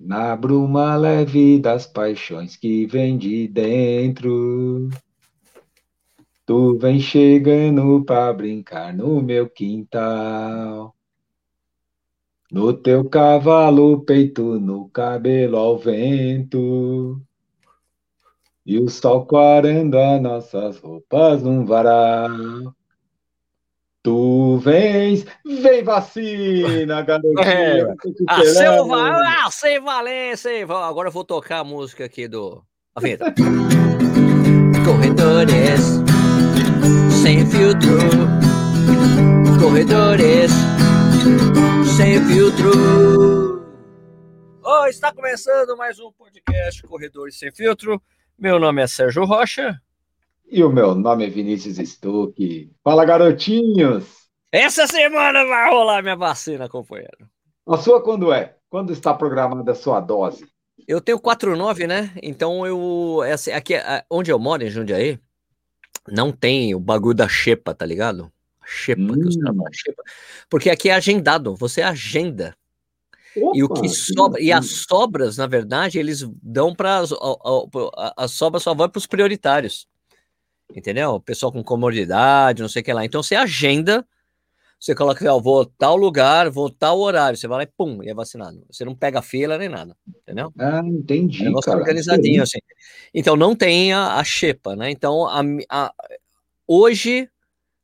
Na bruma leve das paixões que vem de dentro. Tu vem chegando pra brincar no meu quintal. No teu cavalo, peito, no cabelo ao vento. E o sol quarando as nossas roupas num varal. Tu vens, vem vacina, garotinho. É. Ah, seu val... ah, sem valer, sem val... Agora eu vou tocar a música aqui do. A vinheta. Corredores sem filtro. Corredores sem filtro. Oh, está começando mais um podcast Corredores sem filtro. Meu nome é Sérgio Rocha. E o meu nome é Vinícius Stuck. Fala, garotinhos! Essa semana vai rolar minha vacina, companheiro. A sua quando é? Quando está programada a sua dose? Eu tenho 49, né? Então eu. Assim, aqui, onde eu moro, em Jundiaí, não tem o bagulho da xepa, tá ligado? Xepa, hum. que os caras falam xepa. Porque aqui é agendado, você agenda. Opa, e o que sobra, e as sobras, na verdade, eles dão para as, as sobras só vão para os prioritários. Entendeu? O pessoal com comodidade, não sei o que lá. Então você agenda, você coloca, ó, vou tal lugar, vou tal horário, você vai lá e pum, e é vacinado. Você não pega fila nem nada, entendeu? Ah, entendi. É um cara, organizadinho, assim. Então não tem a, a xepa, né? Então a, a, hoje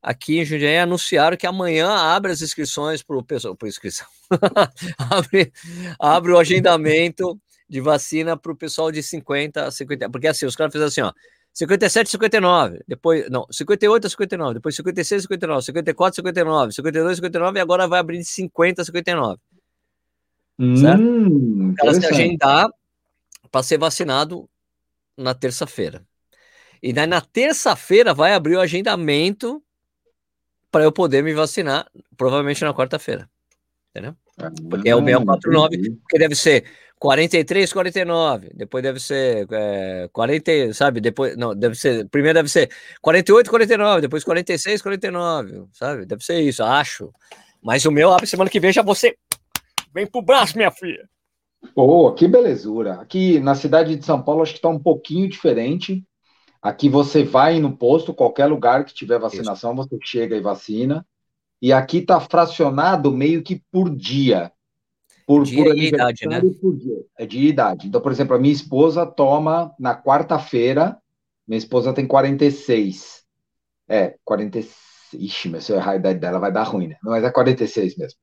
aqui em Jundiaí anunciaram que amanhã abre as inscrições para o pessoal, por inscrição, abre, abre o agendamento de vacina para o pessoal de 50 a 50, porque assim, os caras fizeram assim, ó, 57 59, depois, não, 58 a 59, depois 56 a 59, 54 a 59, 52 a 59 e agora vai abrir de 50 a 59. Hum, certo? O cara se agendar para ser vacinado na terça-feira. E daí na terça-feira vai abrir o agendamento para eu poder me vacinar, provavelmente na quarta-feira. Entendeu? É o 649, porque deve ser 43, 49, depois deve ser é, 40, sabe? Depois, não, deve ser, primeiro deve ser 48, 49, depois 46, 49, sabe? Deve ser isso, acho. Mas o meu abre semana que vem já você vem pro braço, minha filha. Pô, que belezura. Aqui na cidade de São Paulo acho que tá um pouquinho diferente. Aqui você vai no posto, qualquer lugar que tiver vacinação, isso. você chega e vacina. E aqui tá fracionado meio que por dia por, dia por idade, né? Por dia. É de idade. Então, por exemplo, a minha esposa toma na quarta-feira, minha esposa tem 46. É, 46. Ixi, mas se eu errar a idade dela vai dar ruim, né? Mas é 46 mesmo.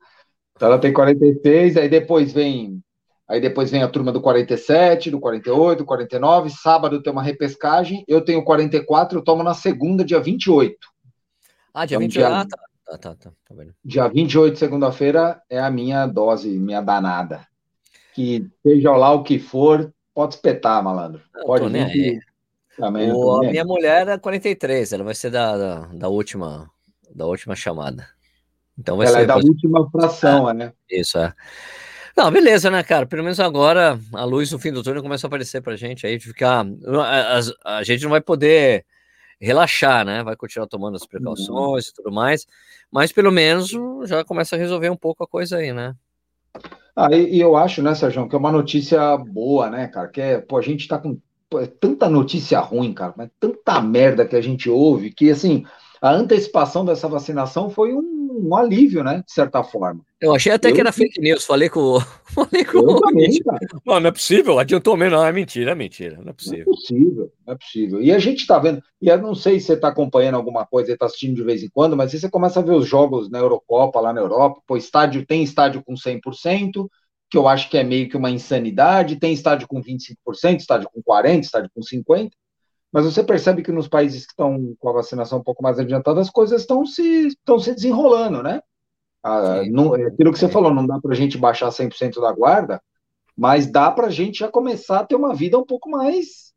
Então ela tem 46, aí depois vem. Aí depois vem a turma do 47, do 48, do 49. Sábado tem uma repescagem. Eu tenho 44, eu tomo na segunda, dia 28. Ah, dia então, 28. Dia... Ah, tá. Tá, tá, tá. tá vendo. Dia 28, segunda-feira, é a minha dose, minha danada. Que seja lá o que for, pode espetar, malandro. Não, pode vir. Também o, a minha mulher é 43, ela vai ser da, da, da última da última chamada. Então vai ela ser, é da última fração, ah, né? Isso, é. Não, beleza, né, cara? Pelo menos agora a luz no fim do túnel começa a aparecer pra gente aí, de ficar. A, a, a gente não vai poder relaxar, né? Vai continuar tomando as precauções uhum. e tudo mais, mas pelo menos já começa a resolver um pouco a coisa aí, né? Ah, e, e eu acho, né, Sérgio, que é uma notícia boa, né, cara? Que é, pô, a gente tá com pô, é tanta notícia ruim, cara, mas tanta merda que a gente ouve, que assim, a antecipação dessa vacinação foi um um alívio, né? De certa forma. Eu achei até eu... que era fake news. Falei com, falei com o também, Não, não é possível. Adiantou mesmo. Não, é mentira, é mentira. Não é possível. Não é possível, não é possível. E a gente está vendo, e eu não sei se você está acompanhando alguma coisa, está assistindo de vez em quando, mas aí você começa a ver os jogos na Eurocopa, lá na Europa. Pô, estádio tem estádio com 100%, que eu acho que é meio que uma insanidade. Tem estádio com 25%, estádio com 40%, estádio com 50%. Mas você percebe que nos países que estão com a vacinação um pouco mais adiantada, as coisas estão se, estão se desenrolando, né? Ah, não, é aquilo que você falou, não dá para a gente baixar 100% da guarda, mas dá para a gente já começar a ter uma vida um pouco mais,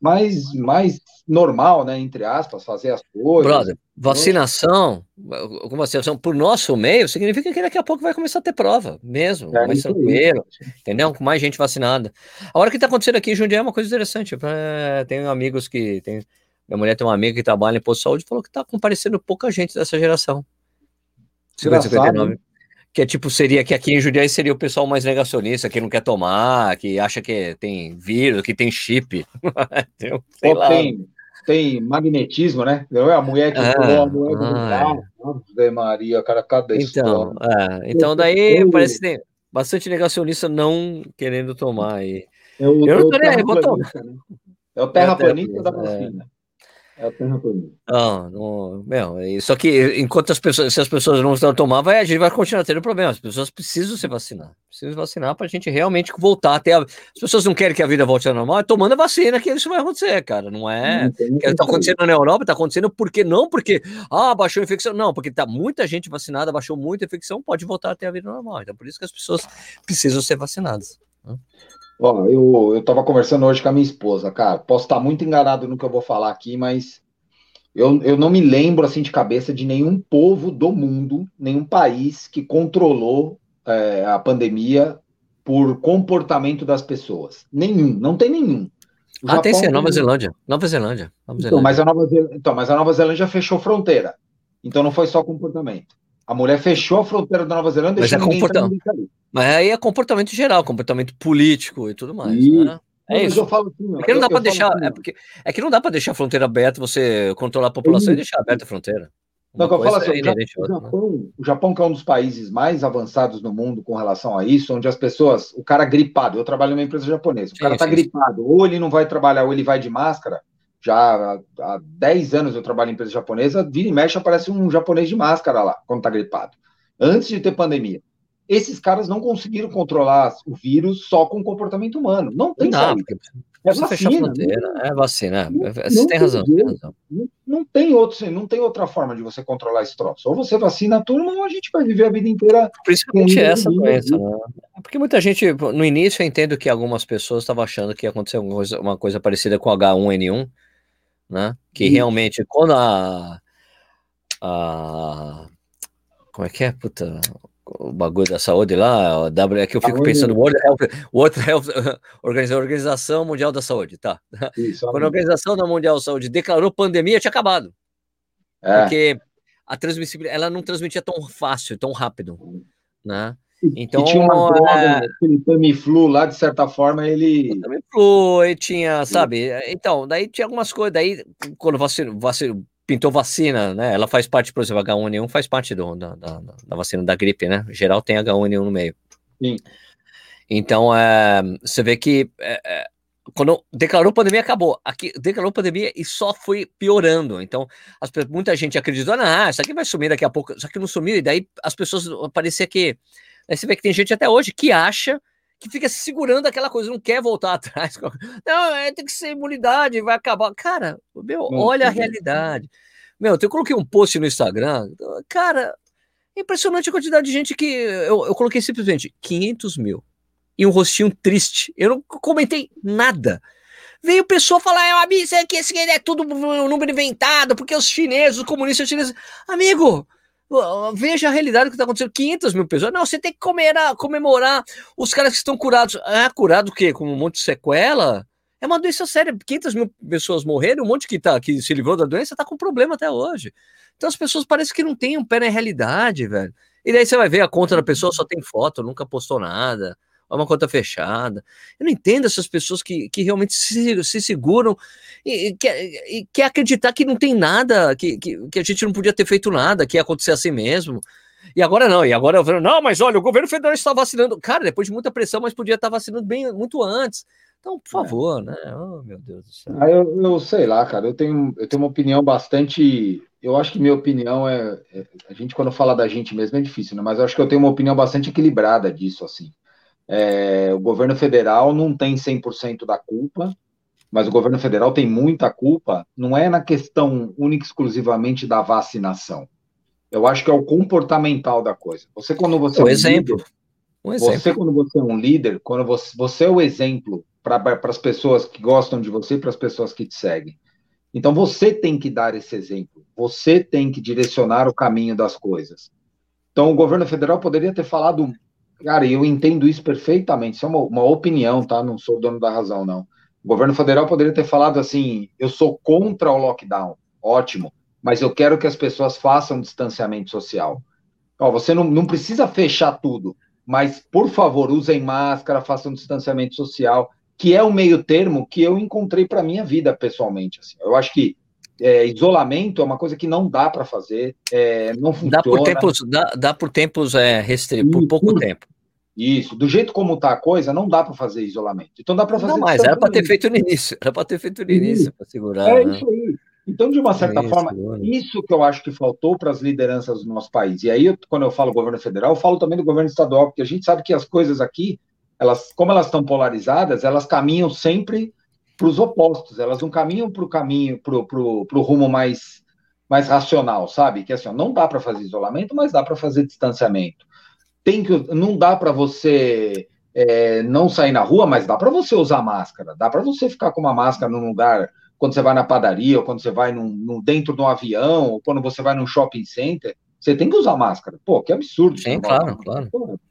mais, mais normal, né? Entre aspas, fazer as coisas. Brother, vacinação, com vacinação por nosso meio, significa que daqui a pouco vai começar a ter prova, mesmo, é mais tranquilo, entendeu? Com mais gente vacinada. Agora, o que está acontecendo aqui em Jundiaí é uma coisa interessante. É, tenho amigos que. Tem, minha mulher tem uma amiga que trabalha em posto de saúde e falou que está comparecendo pouca gente dessa geração. 50, 59. Que é tipo, seria que aqui em Jundiaí seria o pessoal mais negacionista, que não quer tomar, que acha que tem vírus, que tem chip. tem, sei lá. tem, tem magnetismo, né? Não é a mulher que ah, pulou a mulher do carro. Ave Maria, cara, cada então, é, então daí eu, parece que tem bastante negacionista não querendo tomar. E... Eu, eu não tô nem aí, vou tomar. Né? É o terraplanista da vacina. É. É o terraplanista. Não, não, meu, só que enquanto as pessoas, se as pessoas não estão tomando, vai, a gente vai continuar tendo problemas. As pessoas precisam se vacinar. Precisam vacinar para a gente realmente voltar até a... As pessoas não querem que a vida volte ao normal, é tomando a vacina que isso vai acontecer, cara. Não é. Está acontecendo na Europa, está acontecendo porque não porque ah, baixou a infecção. Não, porque tá muita gente vacinada, baixou muita infecção, pode voltar até a vida normal. Então, por isso que as pessoas precisam ser vacinadas. Ó, eu, eu tava conversando hoje com a minha esposa, cara. Posso estar muito enganado no que eu vou falar aqui, mas eu, eu não me lembro assim de cabeça de nenhum povo do mundo, nenhum país que controlou é, a pandemia por comportamento das pessoas. Nenhum, não tem nenhum. O ah, Japão tem sim, Nova Zelândia. Nova Zelândia. Nova Zelândia. Então, mas a Nova Zelândia, então, mas a Nova Zelândia fechou fronteira. Então não foi só comportamento. A mulher fechou a fronteira da Nova Zelândia mas é comportamento. Mas aí é comportamento geral, comportamento político e tudo mais. E... Né? É isso. Eu falo assim, é que não dá para deixar. Assim, é, porque, é que não dá para deixar a fronteira aberta, você controlar a população e deixar aberta a fronteira. Não, eu falo assim, é o, Japão, né? o Japão, que é um dos países mais avançados no mundo com relação a isso, onde as pessoas, o cara gripado, eu trabalho numa empresa japonesa, o cara está gripado, ou ele não vai trabalhar, ou ele vai de máscara. Já há 10 anos eu trabalho em empresa japonesa, vira e mexe aparece um japonês de máscara lá, quando está gripado. Antes de ter pandemia esses caras não conseguiram controlar o vírus só com o comportamento humano. Não tem não, é vacina, fronteira, é vacina. Não, você tem, razão, tem razão. Não, não, tem outro, não tem outra forma de você controlar esse troço. Ou você vacina a turma, ou a gente vai viver a vida inteira. Principalmente essa doença, né? É porque muita gente, no início, eu entendo que algumas pessoas estavam achando que ia acontecer uma coisa, uma coisa parecida com H1N1, né? Que realmente, quando a, a. Como é que é? Puta o bagulho da saúde lá, W, é que eu fico pensando, World Health, World Health Organização Mundial da Saúde, tá? Isso, Quando a Organização Mundial da Saúde declarou pandemia, tinha acabado. É. Porque a transmissibilidade, ela não transmitia tão fácil, tão rápido, né? Então, e tinha uma droga, é... aquele Tamiflu lá, de certa forma, ele... Tamiflu, e tinha, sabe? Então, daí tinha algumas coisas, daí, quando vacina, vacina, pintou vacina, né? Ela faz parte, por exemplo, H1N1 faz parte do, da, da, da vacina da gripe, né? Em geral tem H1N1 no meio. Sim. Então, é, você vê que é, é, quando declarou pandemia, acabou. Aqui declarou pandemia e só foi piorando. Então, as, muita gente acreditou, ah, isso aqui vai sumir daqui a pouco. Só que não sumiu, e daí as pessoas parecia que. Aí você vê que tem gente até hoje que acha que fica segurando aquela coisa, não quer voltar atrás. Não, é, tem que ser imunidade, vai acabar. Cara, meu, olha a realidade. Meu, eu coloquei um post no Instagram, cara, impressionante a quantidade de gente que eu, eu coloquei simplesmente 500 mil e um rostinho triste. Eu não comentei nada. Veio pessoa falar, é, amigo, isso aqui, isso aqui é tudo um número inventado, porque os chineses, os comunistas chineses. Amigo, Veja a realidade que está acontecendo. 500 mil pessoas. Não, você tem que comemorar, comemorar os caras que estão curados. Ah, curado o quê? Com um monte de sequela? É uma doença séria. 500 mil pessoas morreram, um monte que, tá, que se livrou da doença está com problema até hoje. Então as pessoas parecem que não têm um pé na realidade, velho. E daí você vai ver a conta da pessoa só tem foto, nunca postou nada é uma conta fechada. Eu não entendo essas pessoas que, que realmente se, se seguram e, e, quer, e quer acreditar que não tem nada, que, que, que, a gente não podia ter feito nada, que ia acontecer assim mesmo. E agora não, e agora eu vejo, não, mas olha, o governo federal está vacinando. Cara, depois de muita pressão, mas podia estar vacinando bem muito antes. Então, por é. favor, é. né? Oh, meu Deus do céu. Ah, eu, eu, sei lá, cara, eu tenho, eu tenho uma opinião bastante. Eu acho que minha opinião é, é. A gente, quando fala da gente mesmo, é difícil, né? Mas eu acho que eu tenho uma opinião bastante equilibrada disso, assim. É, o governo federal não tem 100% da culpa, mas o governo federal tem muita culpa, não é na questão única exclusivamente da vacinação. Eu acho que é o comportamental da coisa. Você, quando você. Um, é um exemplo. Líder, um exemplo. Você, quando você é um líder, quando você, você é o exemplo para as pessoas que gostam de você e para as pessoas que te seguem. Então você tem que dar esse exemplo. Você tem que direcionar o caminho das coisas. Então o governo federal poderia ter falado Cara, eu entendo isso perfeitamente. Isso é uma, uma opinião, tá? Não sou dono da razão, não. O governo federal poderia ter falado assim: eu sou contra o lockdown, ótimo, mas eu quero que as pessoas façam distanciamento social. Ó, você não, não precisa fechar tudo, mas, por favor, usem máscara, façam distanciamento social, que é o meio termo que eu encontrei para minha vida pessoalmente. Assim. Eu acho que é, isolamento é uma coisa que não dá para fazer, é, não funciona. Dá por tempos, dá, dá por tempos é, restritos, por pouco tempo. Isso, do jeito como está a coisa, não dá para fazer isolamento. Então dá para fazer. Não, mas era para ter feito no início, era para ter feito no início, para segurar. É né? isso aí. Então, de uma certa é isso, forma, isso que eu acho que faltou para as lideranças do nosso país. E aí, quando eu falo governo federal, eu falo também do governo estadual, porque a gente sabe que as coisas aqui, elas, como elas estão polarizadas, elas caminham sempre para os opostos, elas não caminham para o caminho, para o rumo mais, mais racional, sabe? Que assim, ó, não dá para fazer isolamento, mas dá para fazer distanciamento. Tem que, não dá para você é, não sair na rua, mas dá para você usar máscara, dá para você ficar com uma máscara num lugar quando você vai na padaria, ou quando você vai num, num, dentro de um avião, ou quando você vai num shopping center, você tem que usar máscara. Pô, que absurdo. Sim, claro, claro.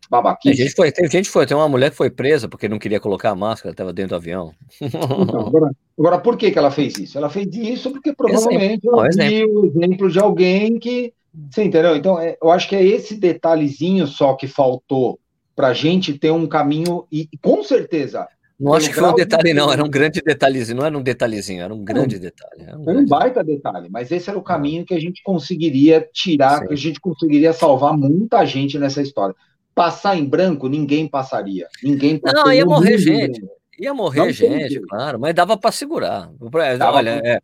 babaquice. Tem gente, foi, tem gente foi, tem uma mulher que foi presa porque não queria colocar a máscara, estava dentro do avião. Então, agora, agora, por que, que ela fez isso? Ela fez isso porque provavelmente exemplo. exemplo. o exemplo de alguém que. Você entendeu? Então, é, eu acho que é esse detalhezinho só que faltou para a gente ter um caminho, e com certeza não acho que foi um detalhe, não, era um grande detalhezinho, não era um detalhezinho, era um grande não, detalhe. Era um, grande um baita detalhe, mas esse era o caminho que a gente conseguiria tirar, Sim. que a gente conseguiria salvar muita gente nessa história. Passar em branco, ninguém passaria. Ninguém passaria. Não, ia morrer gente. Ia morrer não gente, claro, mas dava para segurar. Dava Olha, pra... é,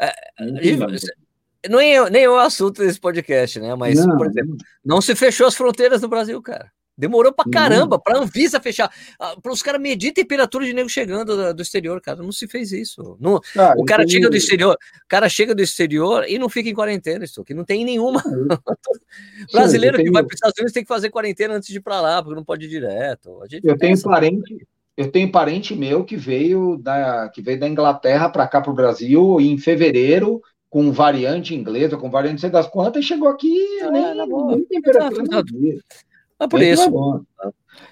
é, é, não é, nem é o assunto desse podcast, né? Mas, não, por exemplo, não se fechou as fronteiras no Brasil, cara. Demorou pra caramba, pra Anvisa fechar, ah, para os caras medir a temperatura de nego chegando do, exterior, cara. Não se fez isso. Não, ah, o cara chega do exterior, o cara chega do exterior e não fica em quarentena, isso que não tem nenhuma. Brasileiro tenho... que vai para os Estados Unidos tem que fazer quarentena antes de ir para lá, porque não pode ir direto. eu tenho parente, eu tenho parente meu que veio da, que veio da Inglaterra para cá para o Brasil em fevereiro com variante inglesa, com variante sei das quantas, e chegou aqui é, nem, nem temperatura. É por isso.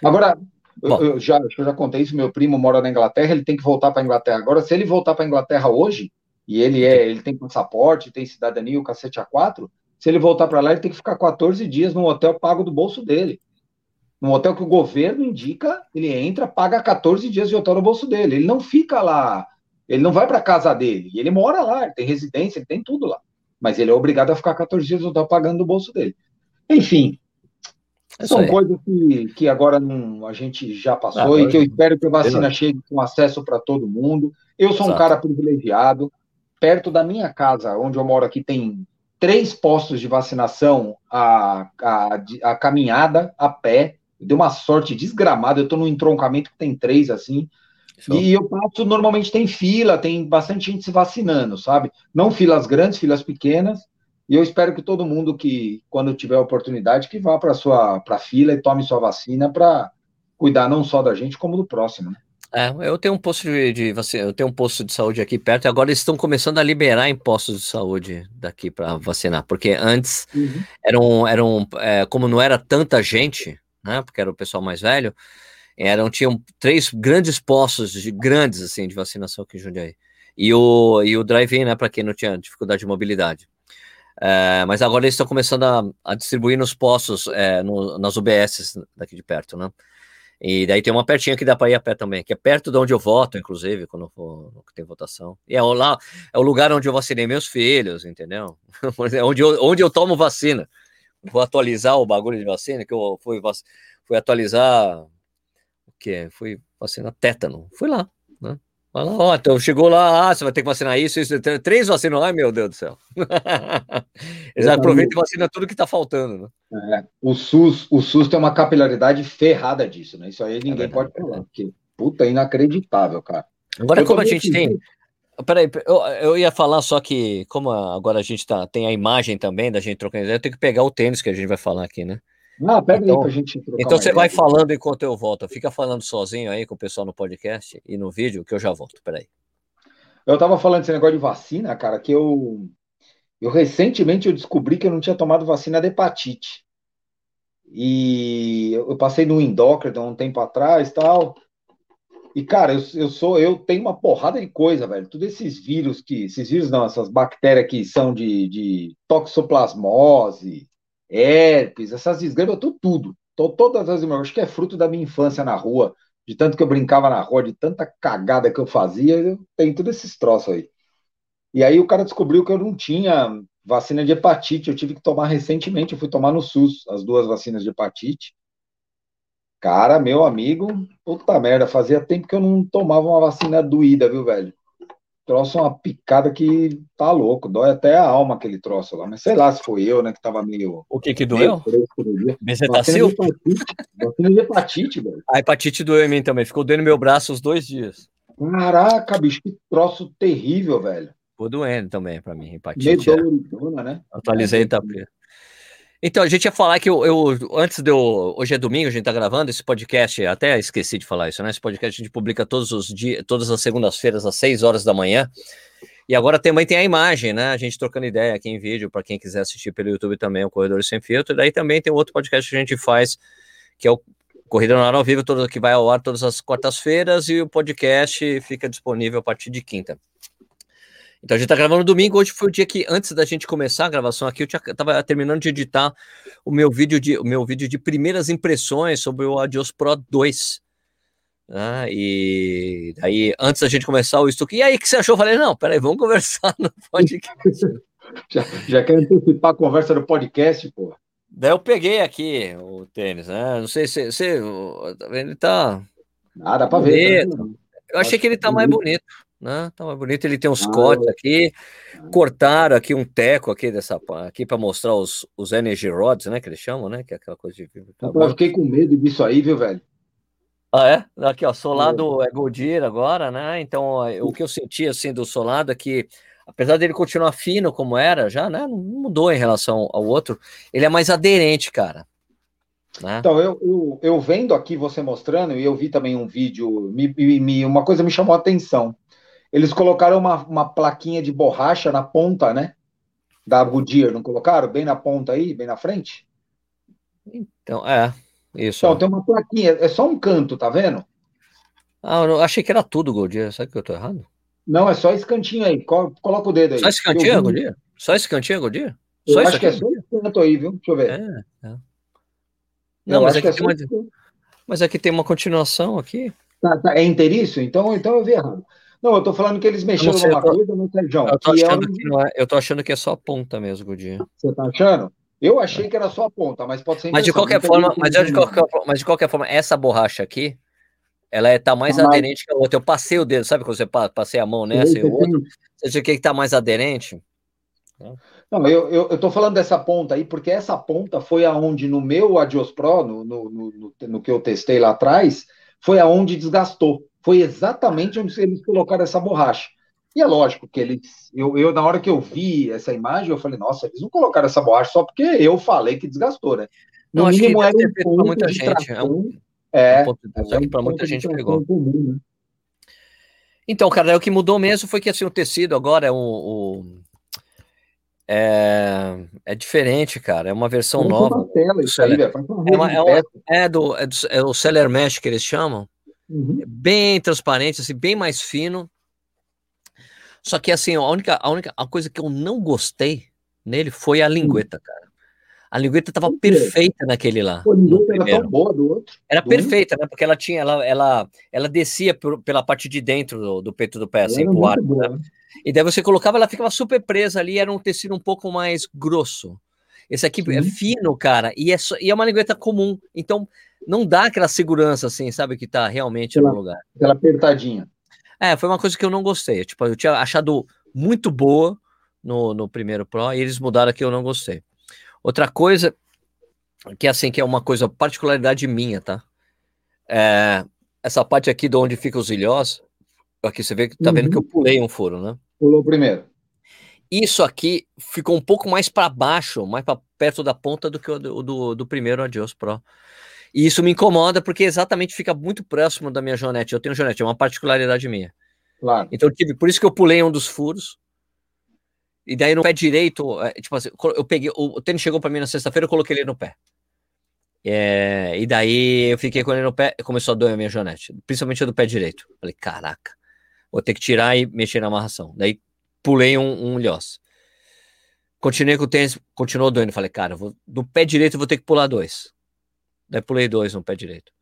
Agora, eu, eu, já, eu já contei isso, meu primo mora na Inglaterra, ele tem que voltar para a Inglaterra. Agora, se ele voltar para a Inglaterra hoje, e ele é, ele tem passaporte, tem cidadania, o cacete A4, se ele voltar para lá, ele tem que ficar 14 dias num hotel pago do bolso dele. Num hotel que o governo indica, ele entra, paga 14 dias de hotel no bolso dele. Ele não fica lá, ele não vai para casa dele, ele mora lá, ele tem residência, ele tem tudo lá. Mas ele é obrigado a ficar 14 dias no hotel pagando do bolso dele. Enfim, é São coisas que, que agora não, a gente já passou ah, e que eu espero que a vacina chegue com acesso para todo mundo. Eu sou Exato. um cara privilegiado. Perto da minha casa, onde eu moro aqui, tem três postos de vacinação a, a, a caminhada, a pé. Deu uma sorte desgramada. Eu estou num entroncamento que tem três assim. Show. E eu passo, normalmente tem fila, tem bastante gente se vacinando, sabe? Não filas grandes, filas pequenas. E eu espero que todo mundo que, quando tiver oportunidade, que vá para sua pra fila e tome sua vacina para cuidar não só da gente, como do próximo. Né? É, eu tenho um posto de, de vacina, eu tenho um posto de saúde aqui perto e agora eles estão começando a liberar impostos de saúde daqui para vacinar, porque antes uhum. eram, eram é, como não era tanta gente, né? Porque era o pessoal mais velho, eram tinham três grandes postos de grandes assim de vacinação aqui em Jundiaí e o e o drive-in, né? Para quem não tinha dificuldade de mobilidade. É, mas agora eles estão começando a, a distribuir nos postos, é, no, nas UBS daqui de perto, né? E daí tem uma pertinha que dá para ir a pé também, que é perto de onde eu voto, inclusive, quando for, tem votação. E é lá, é o lugar onde eu vacinei meus filhos, entendeu? É onde eu, onde eu tomo vacina. Vou atualizar o bagulho de vacina, que eu fui, fui atualizar o que? Fui vacinar tétano. Fui lá? Fala, ó, então chegou lá, ah, você vai ter que vacinar isso, isso, três vacinas, ai meu Deus do céu. Eles aproveitam e vacinam tudo que está faltando, né? É, o, SUS, o SUS tem uma capilaridade ferrada disso, né? Isso aí é ninguém é pode falar, porque, puta, é inacreditável, cara. Agora, eu como a gente tem. Peraí, eu, eu ia falar só que, como agora a gente tá, tem a imagem também da gente trocando ideia, eu tenho que pegar o tênis que a gente vai falar aqui, né? Ah, pega então, aí pra gente trocar Então você vai falando enquanto eu volto. Fica falando sozinho aí com o pessoal no podcast e no vídeo que eu já volto. Peraí. Eu tava falando desse negócio de vacina, cara, que eu eu recentemente eu descobri que eu não tinha tomado vacina de hepatite. E eu passei no endócrino um tempo atrás, tal. E cara, eu, eu sou eu tenho uma porrada de coisa, velho. Todos esses vírus que esses vírus não, essas bactérias que são de, de toxoplasmose, herpes, essas desgramas, eu tô tudo. Tô todas as acho que é fruto da minha infância na rua, de tanto que eu brincava na rua, de tanta cagada que eu fazia, eu tenho todos esses troços aí. E aí o cara descobriu que eu não tinha vacina de hepatite, eu tive que tomar recentemente, eu fui tomar no SUS as duas vacinas de hepatite. Cara, meu amigo, puta merda, fazia tempo que eu não tomava uma vacina doída, viu, velho? Troço uma picada que tá louco, dói até a alma aquele troço lá. Mas sei lá se foi eu, né, que tava meio. O que que doeu? Bezetacil? Vacina de hepatite, velho. A hepatite doeu em mim também, ficou doendo meu braço os dois dias. Caraca, bicho, que troço terrível, velho. Ficou doendo também pra mim, hepatite. Meio doloridona, né? Atualizei, tá. Então, a gente ia falar que eu, eu, antes de eu, hoje é domingo, a gente tá gravando esse podcast, até esqueci de falar isso, né? Esse podcast a gente publica todos os dias, todas as segundas-feiras, às 6 horas da manhã. E agora também tem a imagem, né? A gente trocando ideia aqui em vídeo, para quem quiser assistir pelo YouTube também, o Corredor Sem Filtro. E daí também tem outro podcast que a gente faz, que é o Corrida no ao Vivo, todo, que vai ao ar todas as quartas-feiras, e o podcast fica disponível a partir de quinta. Então a gente tá gravando domingo, hoje foi o dia que, antes da gente começar a gravação aqui, eu tinha, tava terminando de editar o meu vídeo de, o meu vídeo de primeiras impressões sobre o Adios Pro 2. Né? E aí, antes da gente começar o estuque, e aí, o que você achou? Eu falei, não, peraí, vamos conversar no podcast. já, já quer antecipar a conversa no podcast, pô. Daí eu peguei aqui o tênis, né? Não sei se você. Ele tá. Ah, dá pra ver. Tá eu achei que ele tá mais bonito né? Tá mais bonito. Ele tem uns ah, cortes aqui. Cortaram aqui um teco aqui dessa aqui para mostrar os, os energy rods, né? Que eles chamam, né? Que é aquela coisa de. eu fiquei com medo disso aí, viu, velho? Ah, é? Aqui, ó, solado é, é Goodyear agora, né? Então, o que eu senti, assim, do solado é que, apesar dele continuar fino como era, já, né? Não mudou em relação ao outro. Ele é mais aderente, cara. Né? Então, eu, eu, eu, vendo aqui você mostrando, e eu vi também um vídeo, me, me, uma coisa me chamou a atenção. Eles colocaram uma, uma plaquinha de borracha na ponta, né? Da Goodyear, não colocaram? Bem na ponta aí, bem na frente? Então, é, isso. Então, tem uma plaquinha, é só um canto, tá vendo? Ah, eu achei que era tudo Goodyear, sabe que eu tô errado? Não, é só esse cantinho aí, coloca o dedo aí. Só esse cantinho é Goodyear? Só esse cantinho é Goodyear? Só eu acho que é só esse canto aí, viu? Deixa eu ver. É, é. Não, mas aqui, é, é uma... mas aqui tem uma continuação aqui. Tá, tá, é inteiriço? Então, então eu vi errado. Não, eu tô falando que eles mexeram sei, numa tô... coisa, no Sérgio. Eu tô, achando é um... que não é, eu tô achando que é só a ponta mesmo, Godinho. Você tá achando? Eu achei que era só a ponta, mas pode ser Mas de qualquer forma, mas de, qualquer, mas de qualquer forma, essa borracha aqui, ela é, tá mais tá aderente que a outra. Eu passei o dedo, sabe quando você passei a mão nessa e o outro? Você acha que tá mais aderente? Não, eu, eu, eu tô falando dessa ponta aí, porque essa ponta foi aonde no meu Adios Pro, no, no, no, no que eu testei lá atrás, foi aonde desgastou foi exatamente onde eles colocaram essa borracha. E é lógico que eles. Eu, eu, na hora que eu vi essa imagem, eu falei, nossa, eles não colocaram essa borracha só porque eu falei que desgastou, né? No não, mínimo era um ponto muita gente. Tração, é um, é, um é um para muita gente pegou. Comum, né? Então, cara, o que mudou mesmo foi que assim, o tecido agora é o. o é, é diferente, cara. É uma versão nova. Tela, isso aí, é, uma, é, uma, é, do, é, do, é o Seller Mesh que eles chamam. Uhum. Bem transparente, assim, bem mais fino. Só que assim, a única, a única a coisa que eu não gostei nele foi a lingueta, cara. A lingueta estava perfeita naquele lá. era tão boa do outro. Era do perfeita, né? Porque ela tinha, ela, ela, ela descia por, pela parte de dentro do, do peito do pé, assim, pro né? E daí você colocava, ela ficava super presa ali, era um tecido um pouco mais grosso. Esse aqui é Sim. é fino, cara, e é, só, e é uma lingueta comum. Então, não dá aquela segurança assim, sabe, que tá realmente aquela, no lugar. Aquela apertadinha. É, foi uma coisa que eu não gostei. Tipo, eu tinha achado muito boa no, no primeiro Pro e eles mudaram que eu não gostei. Outra coisa, que assim, que é uma coisa, particularidade minha, tá? É, essa parte aqui de onde fica os ilhós, aqui você vê, tá uhum. vendo que eu pulei um furo, né? Pulou primeiro. Isso aqui ficou um pouco mais para baixo, mais para perto da ponta do que o do, do, do primeiro Adios Pro. E isso me incomoda porque exatamente fica muito próximo da minha jonete. Eu tenho jonete, é uma particularidade minha. Claro. Então, tive, por isso que eu pulei um dos furos. E daí no pé direito, é, tipo assim, eu peguei, o tênis chegou para mim na sexta-feira, eu coloquei ele no pé. É, e daí eu fiquei com ele no pé, começou a doer a minha jonete, principalmente a do pé direito. Falei, caraca, vou ter que tirar e mexer na amarração. Daí pulei um, um Continuei com o tênis, continuou doendo. Falei, cara, vou, no pé direito eu vou ter que pular dois. Daí pulei dois no pé direito.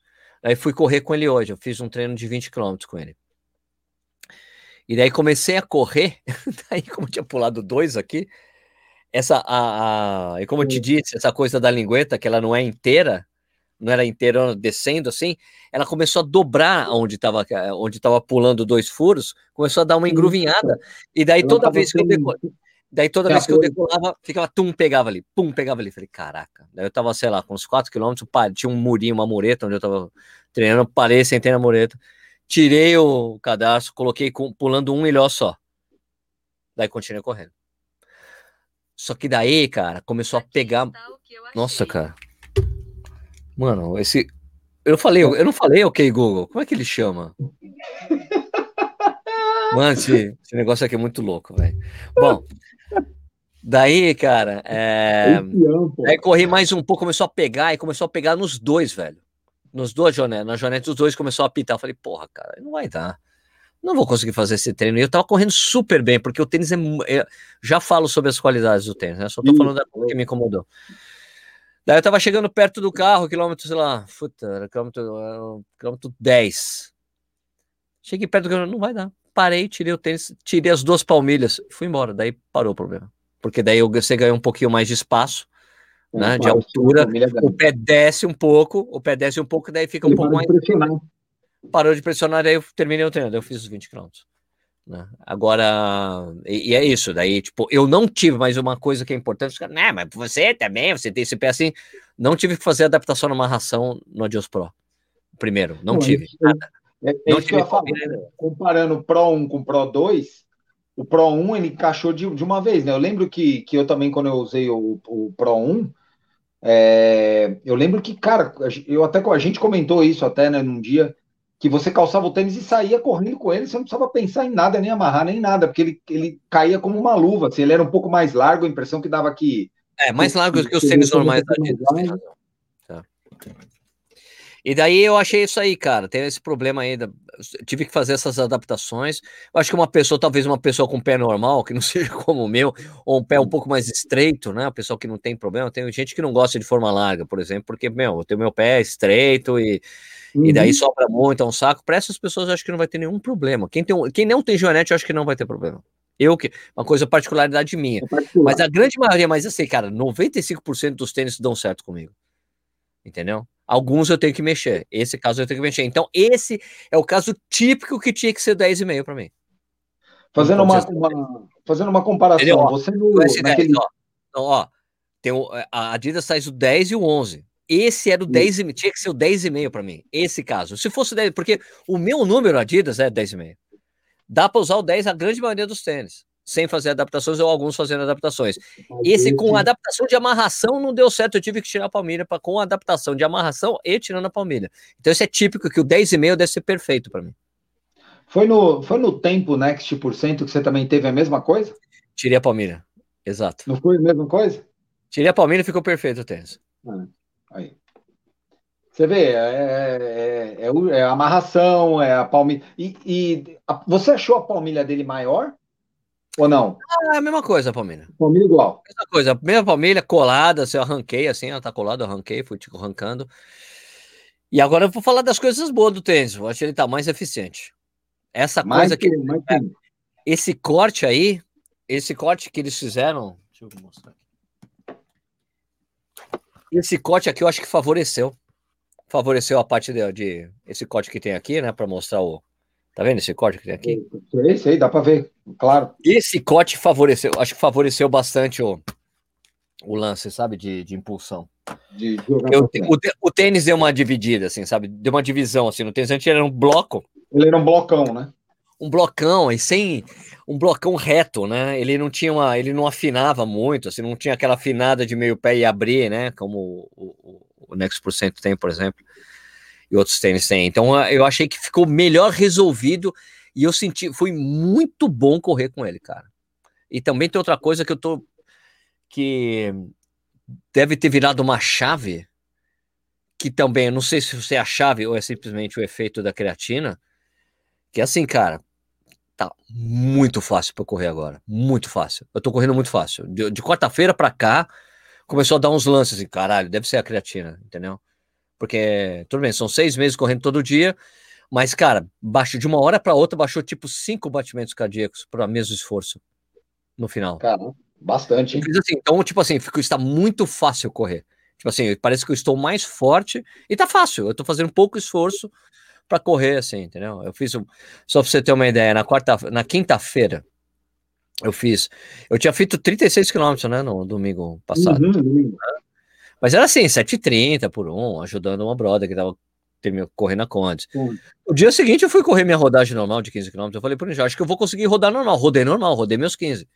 Daí fui correr com ele hoje. Eu fiz um treino de 20 km com ele. E daí comecei a correr. daí, como eu tinha pulado dois aqui, essa, a, a, e como eu te disse, essa coisa da lingueta, que ela não é inteira, não era inteira descendo assim, ela começou a dobrar onde estava onde tava pulando dois furos, começou a dar uma engruvinhada. E daí toda vez que eu Daí toda vez que eu decolava, ficava, tum, pegava ali, pum, pegava ali. Falei, caraca. Daí eu tava, sei lá, com uns 4 quilômetros, tinha um murinho, uma mureta, onde eu tava treinando, parei, sentei na mureta, tirei o cadastro, coloquei com, pulando um milhão só. Daí continuei correndo. Só que daí, cara, começou a pegar. Nossa, cara. Mano, esse. Eu falei, eu não falei ok, Google. Como é que ele chama? Mano, esse, esse negócio aqui é muito louco, velho. Bom, Daí, cara, é... aí corri mais um pouco, começou a pegar e começou a pegar nos dois, velho. Nos dois jonetes, na jonete dos dois começou a apitar. Eu falei, porra, cara, não vai dar. Não vou conseguir fazer esse treino. E eu tava correndo super bem, porque o tênis é. é... Já falo sobre as qualidades do tênis, né? Só tô falando da coisa que me incomodou. Daí eu tava chegando perto do carro, quilômetro, sei lá, puta, quilômetro, quilômetro 10. Cheguei perto do carro, não vai dar. Parei, tirei o tênis, tirei as duas palmilhas, fui embora. Daí parou o problema porque daí você ganha um pouquinho mais de espaço, é, né, de altura, o pé desce um pouco, o pé desce um pouco, daí fica um pouco mais... Pressionar. Parou de pressionar, daí eu terminei o treino, daí eu fiz os 20 km. Né? Agora, e, e, é isso, daí, tipo, eu não tive mais uma coisa que é importante, os né, mas você também, você tem esse pé assim, não tive que fazer adaptação numa ração no Adios Pro, primeiro, não, não tive. É, é não tive comparando o Pro 1 com o Pro 2, o Pro 1 ele encaixou de, de uma vez, né? Eu lembro que, que eu também, quando eu usei o, o Pro 1, é, eu lembro que, cara, eu até a gente comentou isso até, né, num dia, que você calçava o tênis e saía correndo com ele, você não precisava pensar em nada, nem amarrar, nem nada, porque ele, ele caía como uma luva, assim, ele era um pouco mais largo, a impressão que dava que. É, mais largo que os tênis normais da Adidas. Tá. E daí eu achei isso aí, cara. Tem esse problema aí. Da... Tive que fazer essas adaptações. Eu acho que uma pessoa, talvez uma pessoa com pé normal, que não seja como o meu, ou um pé um pouco mais estreito, né? A pessoa que não tem problema. Tem gente que não gosta de forma larga, por exemplo, porque, meu, eu tenho meu pé estreito e, uhum. e daí uhum. sobra muito, é um saco. Para essas pessoas, eu acho que não vai ter nenhum problema. Quem, tem um... Quem não tem joanete, eu acho que não vai ter problema. Eu que, uma coisa particularidade minha. É particular. Mas a grande maioria, mas assim, cara, 95% dos tênis dão certo comigo. Entendeu? Alguns eu tenho que mexer. Esse caso eu tenho que mexer. Então, esse é o caso típico que tinha que ser 10,5 para mim. Fazendo uma, uma, fazendo uma comparação, Entendeu? você no, naquele... ó, então, ó, tem o, a Adidas faz o 10 e o 11. Esse era o 10 tinha que ser o 10,5 para mim. Esse caso. Se fosse 10, porque o meu número Adidas é 10,5. Dá para usar o 10 a grande maioria dos tênis sem fazer adaptações ou alguns fazendo adaptações. Esse com adaptação de amarração não deu certo, eu tive que tirar a palmilha para com adaptação de amarração e tirando a palmilha. Então isso é típico que o 10,5 deve ser perfeito para mim. Foi no, foi no tempo Next por cento que você também teve a mesma coisa? Tirei a palmilha, exato. Não foi a mesma coisa? Tirei a palmilha e ficou perfeito o tênis. Ah, aí. Você vê, é, é, é, é, a amarração, é a palmilha. E, e a, você achou a palmilha dele maior? Ou não? Ah, é a mesma coisa, Palmeiras. Palmilha igual. Mesma coisa, mesma palmilha, colada, assim, eu arranquei assim, ela tá colada, eu arranquei, fui tipo arrancando. E agora eu vou falar das coisas boas do tênis. Eu acho que ele tá mais eficiente. Essa mais coisa que. que é, esse corte aí, esse corte que eles fizeram. Deixa eu mostrar aqui. Esse corte aqui eu acho que favoreceu. Favoreceu a parte de, de esse corte que tem aqui, né? Para mostrar o, Tá vendo esse corte que tem aqui? Sei, sei, dá para ver, claro. Esse corte favoreceu, acho que favoreceu bastante o, o lance, sabe, de, de impulsão. De Eu, o, o, tênis deu uma dividida, assim, sabe? Deu uma divisão, assim, no tênis antes era um bloco. Ele era um blocão, né? Um blocão, e sem um blocão reto, né? Ele não tinha uma, ele não afinava muito, assim, não tinha aquela afinada de meio pé e abrir, né? Como o, o, o Next Percent tem, por exemplo e outros tênis têm. Então ah, eu achei que ficou melhor resolvido e eu senti, foi muito bom correr com ele, cara. E também tem outra coisa que eu tô que deve ter virado uma chave que também, eu não sei se é a chave ou é simplesmente o efeito da creatina, que é assim, cara, tá muito fácil para correr agora. Muito fácil. Eu tô correndo muito fácil. De, de quarta-feira para cá, começou a dar uns lances assim, caralho, deve ser a creatina, entendeu? Porque, tudo bem, são seis meses correndo todo dia, mas, cara, baixo de uma hora para outra, baixou tipo cinco batimentos cardíacos para o mesmo esforço no final. Cara, bastante, hein? Assim, então, tipo assim, está muito fácil correr. Tipo assim, parece que eu estou mais forte e tá fácil. Eu tô fazendo pouco esforço para correr, assim, entendeu? Eu fiz, um, só para você ter uma ideia, na quarta, na quinta-feira, eu fiz, eu tinha feito 36 quilômetros, né, no domingo passado. Uhum. Mas era assim, 7h30 por um, ajudando uma brother que tava correndo a Condes. Uhum. O dia seguinte eu fui correr minha rodagem normal de 15 km. Eu falei para ele, acho que eu vou conseguir rodar normal. Rodei normal, rodei meus 15.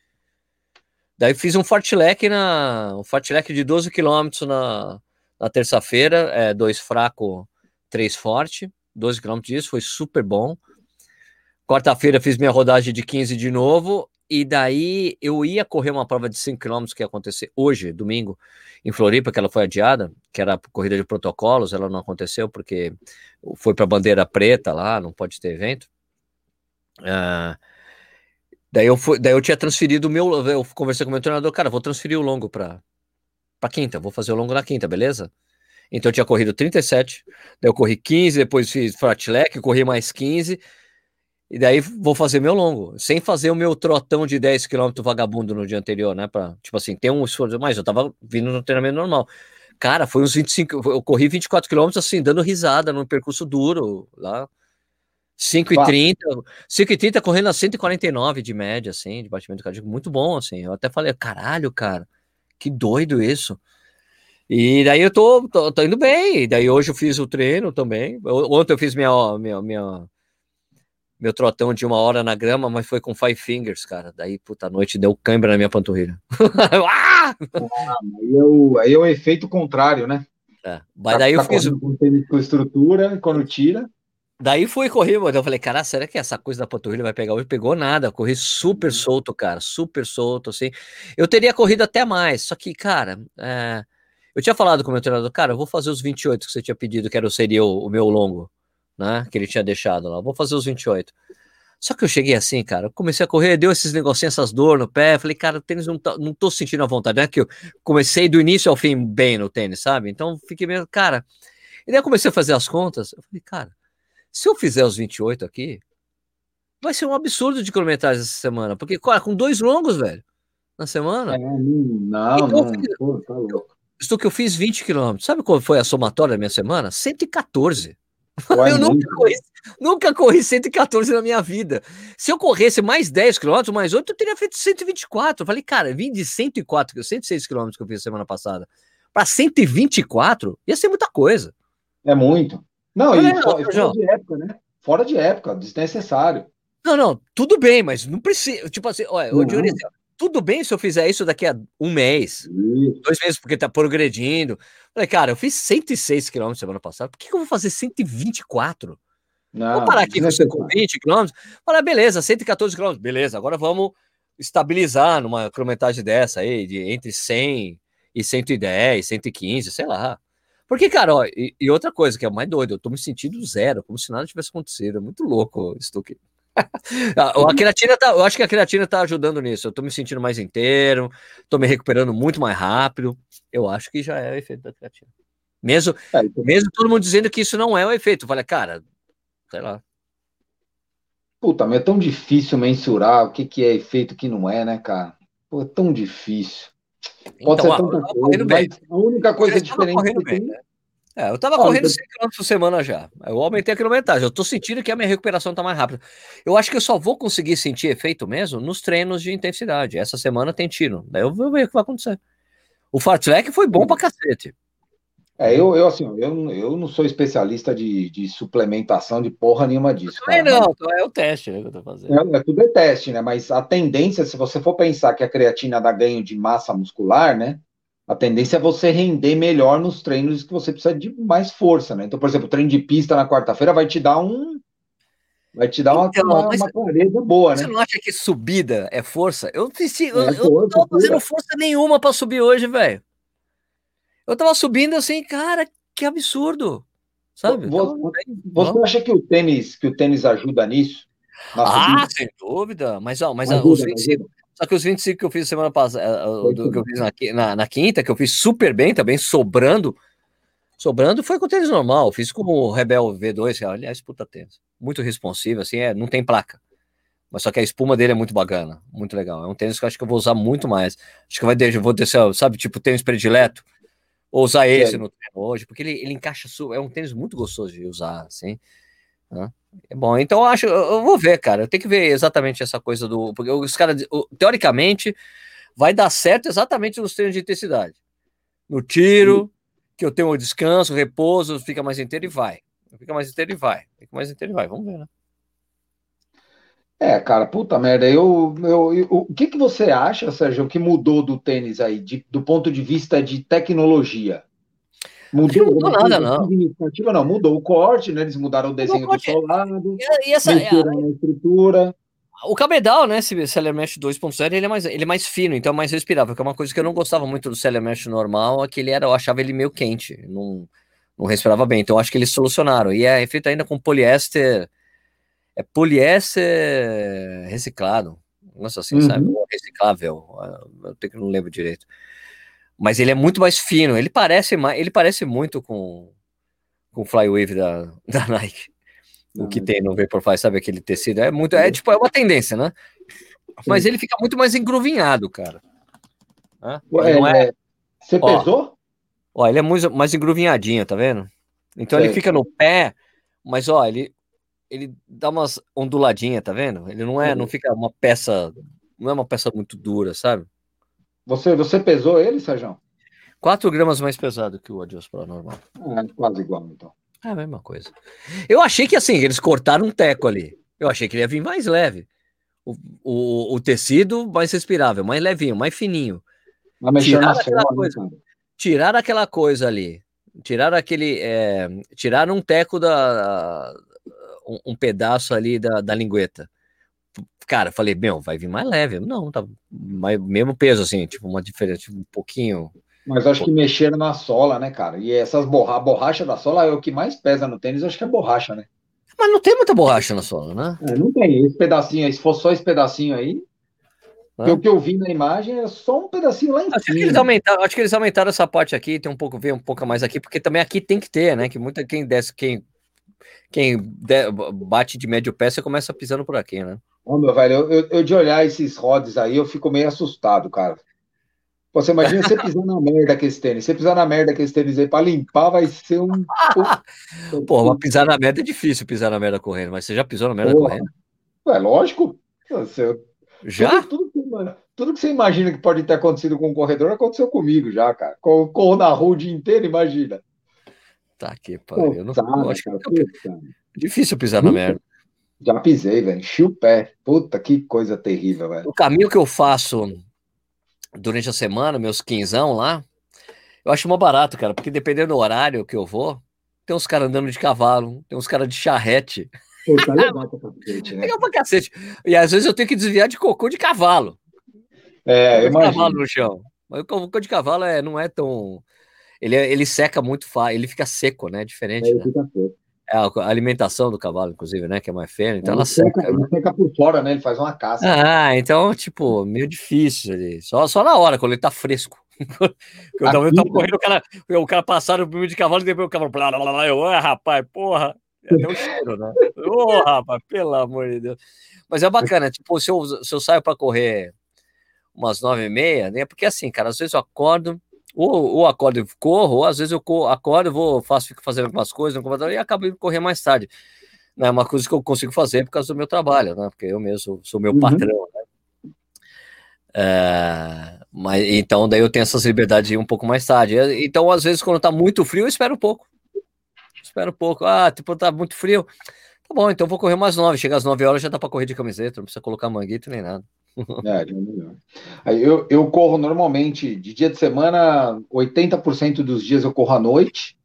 Daí fiz um fartlek na um fartlek de 12 km na, na terça-feira, é, dois fraco, três forte. 12 km disso, foi super bom. Quarta-feira fiz minha rodagem de 15 de novo, e daí eu ia correr uma prova de 5 km que ia acontecer hoje, domingo, em Floripa, que ela foi adiada, que era corrida de protocolos, ela não aconteceu porque foi para bandeira preta lá, não pode ter evento. Uh, daí, eu fui, daí eu tinha transferido o meu, eu conversei com o meu treinador, cara, vou transferir o longo para quinta, vou fazer o longo na quinta, beleza? Então eu tinha corrido 37, daí eu corri 15, depois fiz fartlek, corri mais 15, e daí vou fazer meu longo, sem fazer o meu trotão de 10 km vagabundo no dia anterior, né? Pra, tipo assim, ter um esforço, mas eu tava vindo no treinamento normal. Cara, foi uns 25, eu corri 24 km assim, dando risada num percurso duro lá. 5,30, 5,30 correndo a 149 de média, assim, de batimento cardíaco, muito bom, assim. Eu até falei, caralho, cara, que doido isso. E daí eu tô, tô, tô, indo bem. E daí hoje eu fiz o treino também. Ontem eu fiz minha, minha, minha, meu trotão de uma hora na grama, mas foi com five fingers, cara. Daí, puta, noite deu câimbra na minha panturrilha. ah! aí, é o, aí é o efeito contrário, né? É. Mas daí tá eu fiz. Com estrutura, quando tira. Daí fui correr, mas eu falei, cara, será que essa coisa da panturrilha vai pegar hoje? Pegou nada, corri super uhum. solto, cara, super solto, assim. Eu teria corrido até mais, só que, cara, é, eu tinha falado com o meu treinador, cara, eu vou fazer os 28 que você tinha pedido, que era, seria o, o meu longo, né? Que ele tinha deixado lá. Vou fazer os 28. Só que eu cheguei assim, cara, eu comecei a correr, deu esses negocinhos, essas dor no pé, falei, cara, o tênis não, tá, não tô sentindo a vontade, não é que eu comecei do início ao fim bem no tênis, sabe? Então fiquei meio, cara, e daí eu comecei a fazer as contas, eu falei, cara, se eu fizer os 28 aqui, vai ser um absurdo de quilometragem essa semana, porque, cara, com dois longos, velho, na semana. É, não, então, não, fiz, pô, tá louco. Estou que eu fiz 20 quilômetros. Sabe qual foi a somatória da minha semana? 114. eu nunca corri, nunca corri 114 na minha vida. Se eu corresse mais 10 quilômetros, mais 8, eu teria feito 124. Eu falei, cara, vim de 104, 106 quilômetros que eu fiz semana passada, para 124, ia ser muita coisa. É muito. Não, e não, fora, fora de época, né? Fora de época, desnecessário. Não, não, tudo bem, mas não precisa. Tipo assim, olha, uhum. Dionísio, tudo bem se eu fizer isso daqui a um mês, dois meses, porque tá progredindo. Falei, cara, eu fiz 106 km semana passada, por que, que eu vou fazer 124? Não, vou parar aqui com 120 km. Falar, beleza, 114 km, beleza, agora vamos estabilizar numa quilometragem dessa aí, de entre 100 e 110, 115, sei lá. Porque, cara, ó, e, e outra coisa que é mais doido, eu tô me sentindo zero, como se nada tivesse acontecido. É muito louco isso aqui. A creatina tá, eu acho que a creatina tá ajudando nisso. Eu tô me sentindo mais inteiro, tô me recuperando muito mais rápido. Eu acho que já é o efeito da creatina. Mesmo, é, então... mesmo todo mundo dizendo que isso não é o efeito. Falei, cara, sei lá. Puta, mas é tão difícil mensurar o que, que é efeito que não é, né, cara? Pô, é tão difícil. Pode então, ser tanta coisa, mas a única coisa diferente né? É, eu tava correndo 100 km por semana já. Eu aumentei a quilometragem. Eu tô sentindo que a minha recuperação tá mais rápida. Eu acho que eu só vou conseguir sentir efeito mesmo nos treinos de intensidade. Essa semana tem tiro. Daí eu vou ver o que vai acontecer. O fartlek foi bom pra cacete. É, eu, eu assim, eu, eu não sou especialista de, de suplementação de porra nenhuma disso. Cara, não, mas... Então é o teste né, que eu tô fazendo. É, é, tudo é teste, né? Mas a tendência, se você for pensar que a creatina dá ganho de massa muscular, né? A tendência é você render melhor nos treinos que você precisa de mais força, né? Então, por exemplo, o treino de pista na quarta-feira vai te dar um. Vai te dar uma, então, uma, uma clareza boa, você né? Você não acha que subida é força? Eu, eu, é eu não tava fazendo força nenhuma para subir hoje, velho. Eu tava subindo assim, cara, que absurdo. Sabe? Você, você acha que o tênis que o tênis ajuda nisso? ah, sem dúvida. Mas, ó, mas ajuda, os 25, só que os 25 que eu fiz semana passada, eh, que eu fiz na, na, na, quinta, que eu fiz super bem também, sobrando. Sobrando foi com tênis normal. Eu fiz com o Rebel V2, que, aliás, puta tênis. Muito responsivo, assim, é, não tem placa. Mas só que a espuma dele é muito bacana, muito legal. É um tênis que eu acho que eu vou usar muito mais. Acho que vai deixar, vou descer, sabe, tipo tênis predileto. Ou usar esse é. no treino hoje, porque ele, ele encaixa, é um tênis muito gostoso de usar, assim. Né? É bom, então eu acho, eu vou ver, cara. Eu tenho que ver exatamente essa coisa do. Porque os caras, teoricamente, vai dar certo exatamente nos treinos de intensidade. No tiro, que eu tenho o descanso, repouso, fica mais inteiro e vai. Fica mais inteiro e vai. Fica mais inteiro e vai. Vamos ver, né? É, cara, puta merda. Eu, eu, eu, o que, que você acha, Sérgio, que mudou do tênis aí, de, do ponto de vista de tecnologia? Mudou, não mudou nada, não. não. Mudou o corte, né? Eles mudaram o desenho do solado, e, e essa, é, a estrutura. O cabedal, né, esse Cellar Mesh 2.0, ele é mais ele é mais fino, então é mais respirável, que é uma coisa que eu não gostava muito do Cellar Mesh normal, é que ele era, eu achava ele meio quente, não, não respirava bem, então acho que eles solucionaram. E é feito ainda com poliéster, é poliéster reciclado, nossa assim, uhum. sabe, reciclável, eu tenho que não lembro direito mas ele é muito mais fino. Ele parece mais, ele parece muito com, com o Flywave da, da Nike. O que tem no Vaporfly, sabe aquele tecido? É muito, é tipo, é uma tendência, né? Mas ele fica muito mais engruvinhado, cara. Ué, é... Você ó, pesou? Ó, ele é muito mais engruvinhadinho, tá vendo? Então ele fica no pé, mas ó, ele ele dá umas onduladinhas, tá vendo? Ele não é, não fica uma peça, não é uma peça muito dura, sabe? Você, você pesou ele, Sérgio? 4 gramas mais pesado que o Adios Pro normal. É, quase igual, então. É a mesma coisa. Eu achei que assim, eles cortaram um teco ali. Eu achei que ele ia vir mais leve. O, o, o tecido mais respirável, mais levinho, mais fininho. Tiraram aquela forma, coisa. Tiraram aquela coisa ali. Tiraram aquele. É, tiraram um teco da. Um, um pedaço ali da, da lingueta cara, falei, meu, vai vir mais leve. Não, tá mais, mesmo peso, assim, tipo, uma diferença, tipo, um pouquinho. Mas acho que mexeram na sola, né, cara? E essas borra borracha da sola é o que mais pesa no tênis, acho que é borracha, né? Mas não tem muita borracha na sola, né? É, não tem. Esse pedacinho aí, se for só esse pedacinho aí. É. O que eu vi na imagem é só um pedacinho lá em acho cima. Que eles aumentaram, acho que eles aumentaram essa parte aqui, tem um pouco, ver um pouco mais aqui, porque também aqui tem que ter, né? Que muita quem desce, quem, quem bate de médio pé, você começa pisando por aqui, né? Ô, meu velho, eu, eu, eu, de olhar esses rods aí, eu fico meio assustado, cara. Você imagina você pisar na merda com esse tênis. Você pisar na merda com esse tênis aí, pra limpar vai ser um. Pô, mas pisar na merda é difícil pisar na merda correndo, mas você já pisou na merda Porra. correndo? É lógico. Você... Já? Tudo, tudo, tudo, que você imagina que pode ter acontecido com um corredor aconteceu comigo já, cara. Corro na rua o dia inteiro, imagina. Tá que pariu. Eu não, tá, eu acho cara, que é difícil pisar na merda. Já pisei, velho. Enchi o pé. Puta, que coisa terrível, velho. O caminho que eu faço durante a semana, meus quinzão lá, eu acho mó barato, cara, porque dependendo do horário que eu vou, tem uns caras andando de cavalo, tem uns caras de charrete. Pô, tá legal pra cacete, né? Legal pra cacete. E às vezes eu tenho que desviar de cocô de cavalo. É, de cavalo no chão. Mas o cocô de cavalo é, não é tão. Ele, é, ele seca muito fácil, ele fica seco, né? Diferente. É, né? fica seco. É a alimentação do cavalo, inclusive, né? Que é mais fêmea, então ela seca. Ele né? seca por fora, né? Ele faz uma caça. Ah, então, tipo, meio difícil ali. Só, só na hora, quando ele tá fresco. eu tava, tava correndo, o cara, o cara passaram de cavalo e depois o cavalo. Blá, blá, blá, eu, ah, rapaz, porra. É até um cheiro, né? Ô, oh, rapaz, pelo amor de Deus. Mas é bacana, tipo, se eu, se eu saio para correr umas nove e meia, né? Porque assim, cara, às vezes eu acordo, ou, ou acordo e corro, ou às vezes eu acordo, vou, faço, fico fazendo algumas coisas no computador e acabo indo correr mais tarde. É uma coisa que eu consigo fazer por causa do meu trabalho, né? Porque eu mesmo sou, sou meu uhum. patrão, né? É, mas então daí eu tenho essas liberdades de ir um pouco mais tarde. Então, às vezes, quando tá muito frio, eu espero um pouco. Espero um pouco. Ah, tipo, tá muito frio. Tá bom, então vou correr mais nove. Chega às nove horas, já dá para correr de camiseta, não precisa colocar manguito nem nada. É, Aí eu, eu corro normalmente de dia de semana, 80% dos dias eu corro à noite.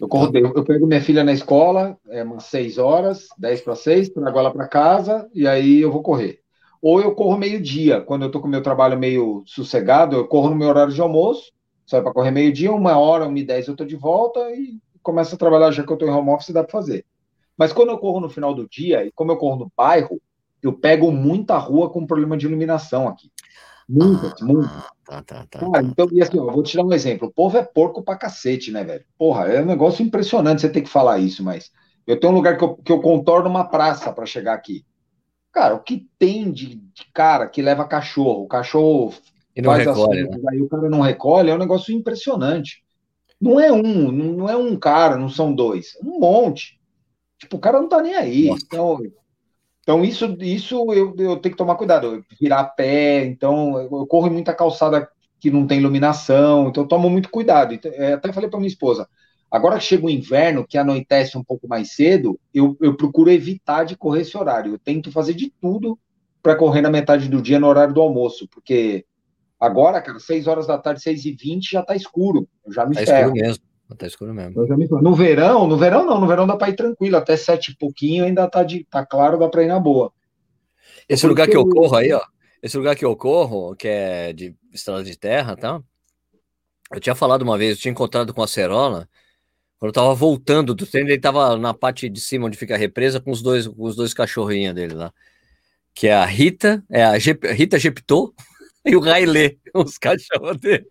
Eu corro, eu, eu pego minha filha na escola, é umas 6 horas, 10 para 6, trago ela para casa e aí eu vou correr. Ou eu corro meio-dia, quando eu tô com meu trabalho meio sossegado, eu corro no meu horário de almoço, sai para correr meio-dia, uma hora, uma e dez eu tô de volta e começo a trabalhar já que eu tô em home office, dá para fazer. Mas quando eu corro no final do dia, e como eu corro no bairro, eu pego muita rua com problema de iluminação aqui. Muitas, ah, muitas. Tá, tá, tá, Cara, então, e assim, ó, vou te dar um exemplo. O povo é porco pra cacete, né, velho? Porra, é um negócio impressionante você ter que falar isso, mas eu tenho um lugar que eu, que eu contorno uma praça para chegar aqui. Cara, o que tem de, de, cara que leva cachorro? O cachorro e não recolhe, né? aí o cara não recolhe, é um negócio impressionante. Não é um, não é um cara, não são dois, é um monte. Tipo, o cara não tá nem aí. Então, então isso, isso eu, eu tenho que tomar cuidado. Virar pé, então eu, corro muita calçada que não tem iluminação, então eu tomo muito cuidado. Então, é, até falei para minha esposa, agora que chega o inverno, que anoitece um pouco mais cedo, eu, eu procuro evitar de correr esse horário. Eu tento fazer de tudo para correr na metade do dia no horário do almoço, porque Agora, cara, 6 horas da tarde, 6 e 20 já tá escuro. Eu já me tá ferro. escuro mesmo. Tá escuro mesmo. Me... No verão, no verão não, no verão dá para ir tranquilo, até sete e pouquinho ainda tá, de, tá claro, dá para ir na boa. Esse Porque lugar que eu corro aí, ó, esse lugar que eu corro, que é de estrada de terra, tá? Eu tinha falado uma vez, eu tinha encontrado com a Cerola, quando eu tava voltando do treino, ele tava na parte de cima onde fica a represa com os dois, com os dois cachorrinhos dele lá. Que é a Rita, é a Rita Geptô e o Railê, os cachorros dele.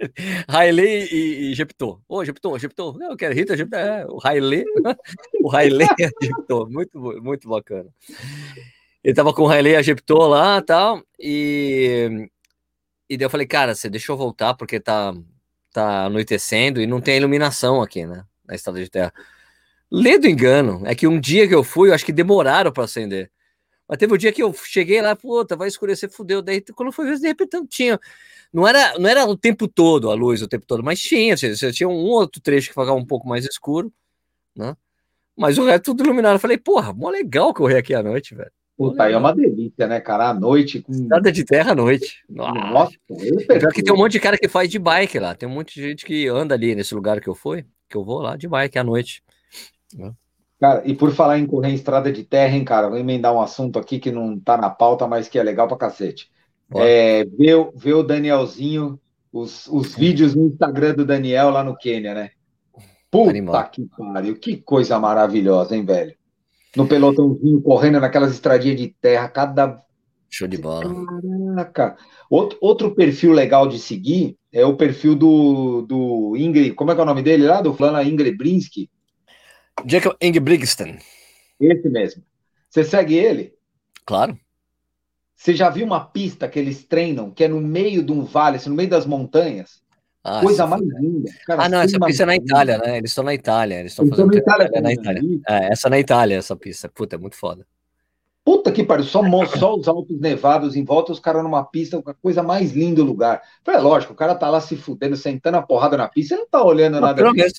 Railê e, e Geptor. Ô, Geptor, Geptor. Eu quero Rita, Geptor. É, o Railê. o Railê e. Muito, muito bacana. Ele tava com o Railê e a Geptor lá e tal. E, e daí eu falei, cara, você deixa eu voltar porque tá, tá anoitecendo e não tem iluminação aqui, né? Na estrada de terra. Lê do engano. É que um dia que eu fui, eu acho que demoraram para acender. Mas teve um dia que eu cheguei lá, puta, vai escurecer, fudeu. Daí, quando foi ver, de repente não tinha. Não era, não era o tempo todo a luz, o tempo todo, mas tinha. Você tinha um outro trecho que ficava um pouco mais escuro, né? Mas o resto tudo iluminado. Eu falei, porra, mó legal correr aqui à noite, velho. Puta, aí é uma delícia, né, cara? À noite. Com... Nada de terra à noite. Nossa, Nossa que tem um monte de cara que faz de bike lá. Tem um monte de gente que anda ali nesse lugar que eu fui, que eu vou lá de bike à noite. Né? Cara, e por falar em correr em estrada de terra, hein, cara, vou emendar um assunto aqui que não tá na pauta, mas que é legal pra cacete. É, ver, ver o Danielzinho, os, os vídeos no Instagram do Daniel lá no Quênia, né? Puta Animal. que pariu, que coisa maravilhosa, hein, velho? No pelotãozinho, correndo naquelas estradinhas de terra, cada. Show de bola. Caraca. Outro, outro perfil legal de seguir é o perfil do, do Ingrid, como é que é o nome dele lá? Do fulano Ingrid Brinsky Jacob Ingebrigtsen. Esse mesmo. Você segue ele? Claro. Você já viu uma pista que eles treinam, que é no meio de um vale, assim, no meio das montanhas? Ah, Coisa mais linda. Cara, ah, não, essa pista é na Itália, né? Eles estão na Itália. Eles estão fazendo. Na Itália, é, na Itália. É, essa é na Itália, essa pista. Puta, é muito foda. Puta que pariu, só, só os altos nevados em volta, os caras numa pista, a coisa mais linda do lugar. É lógico, o cara tá lá se fudendo, sentando a porrada na pista, ele não tá olhando Mas nada. Pelo menos,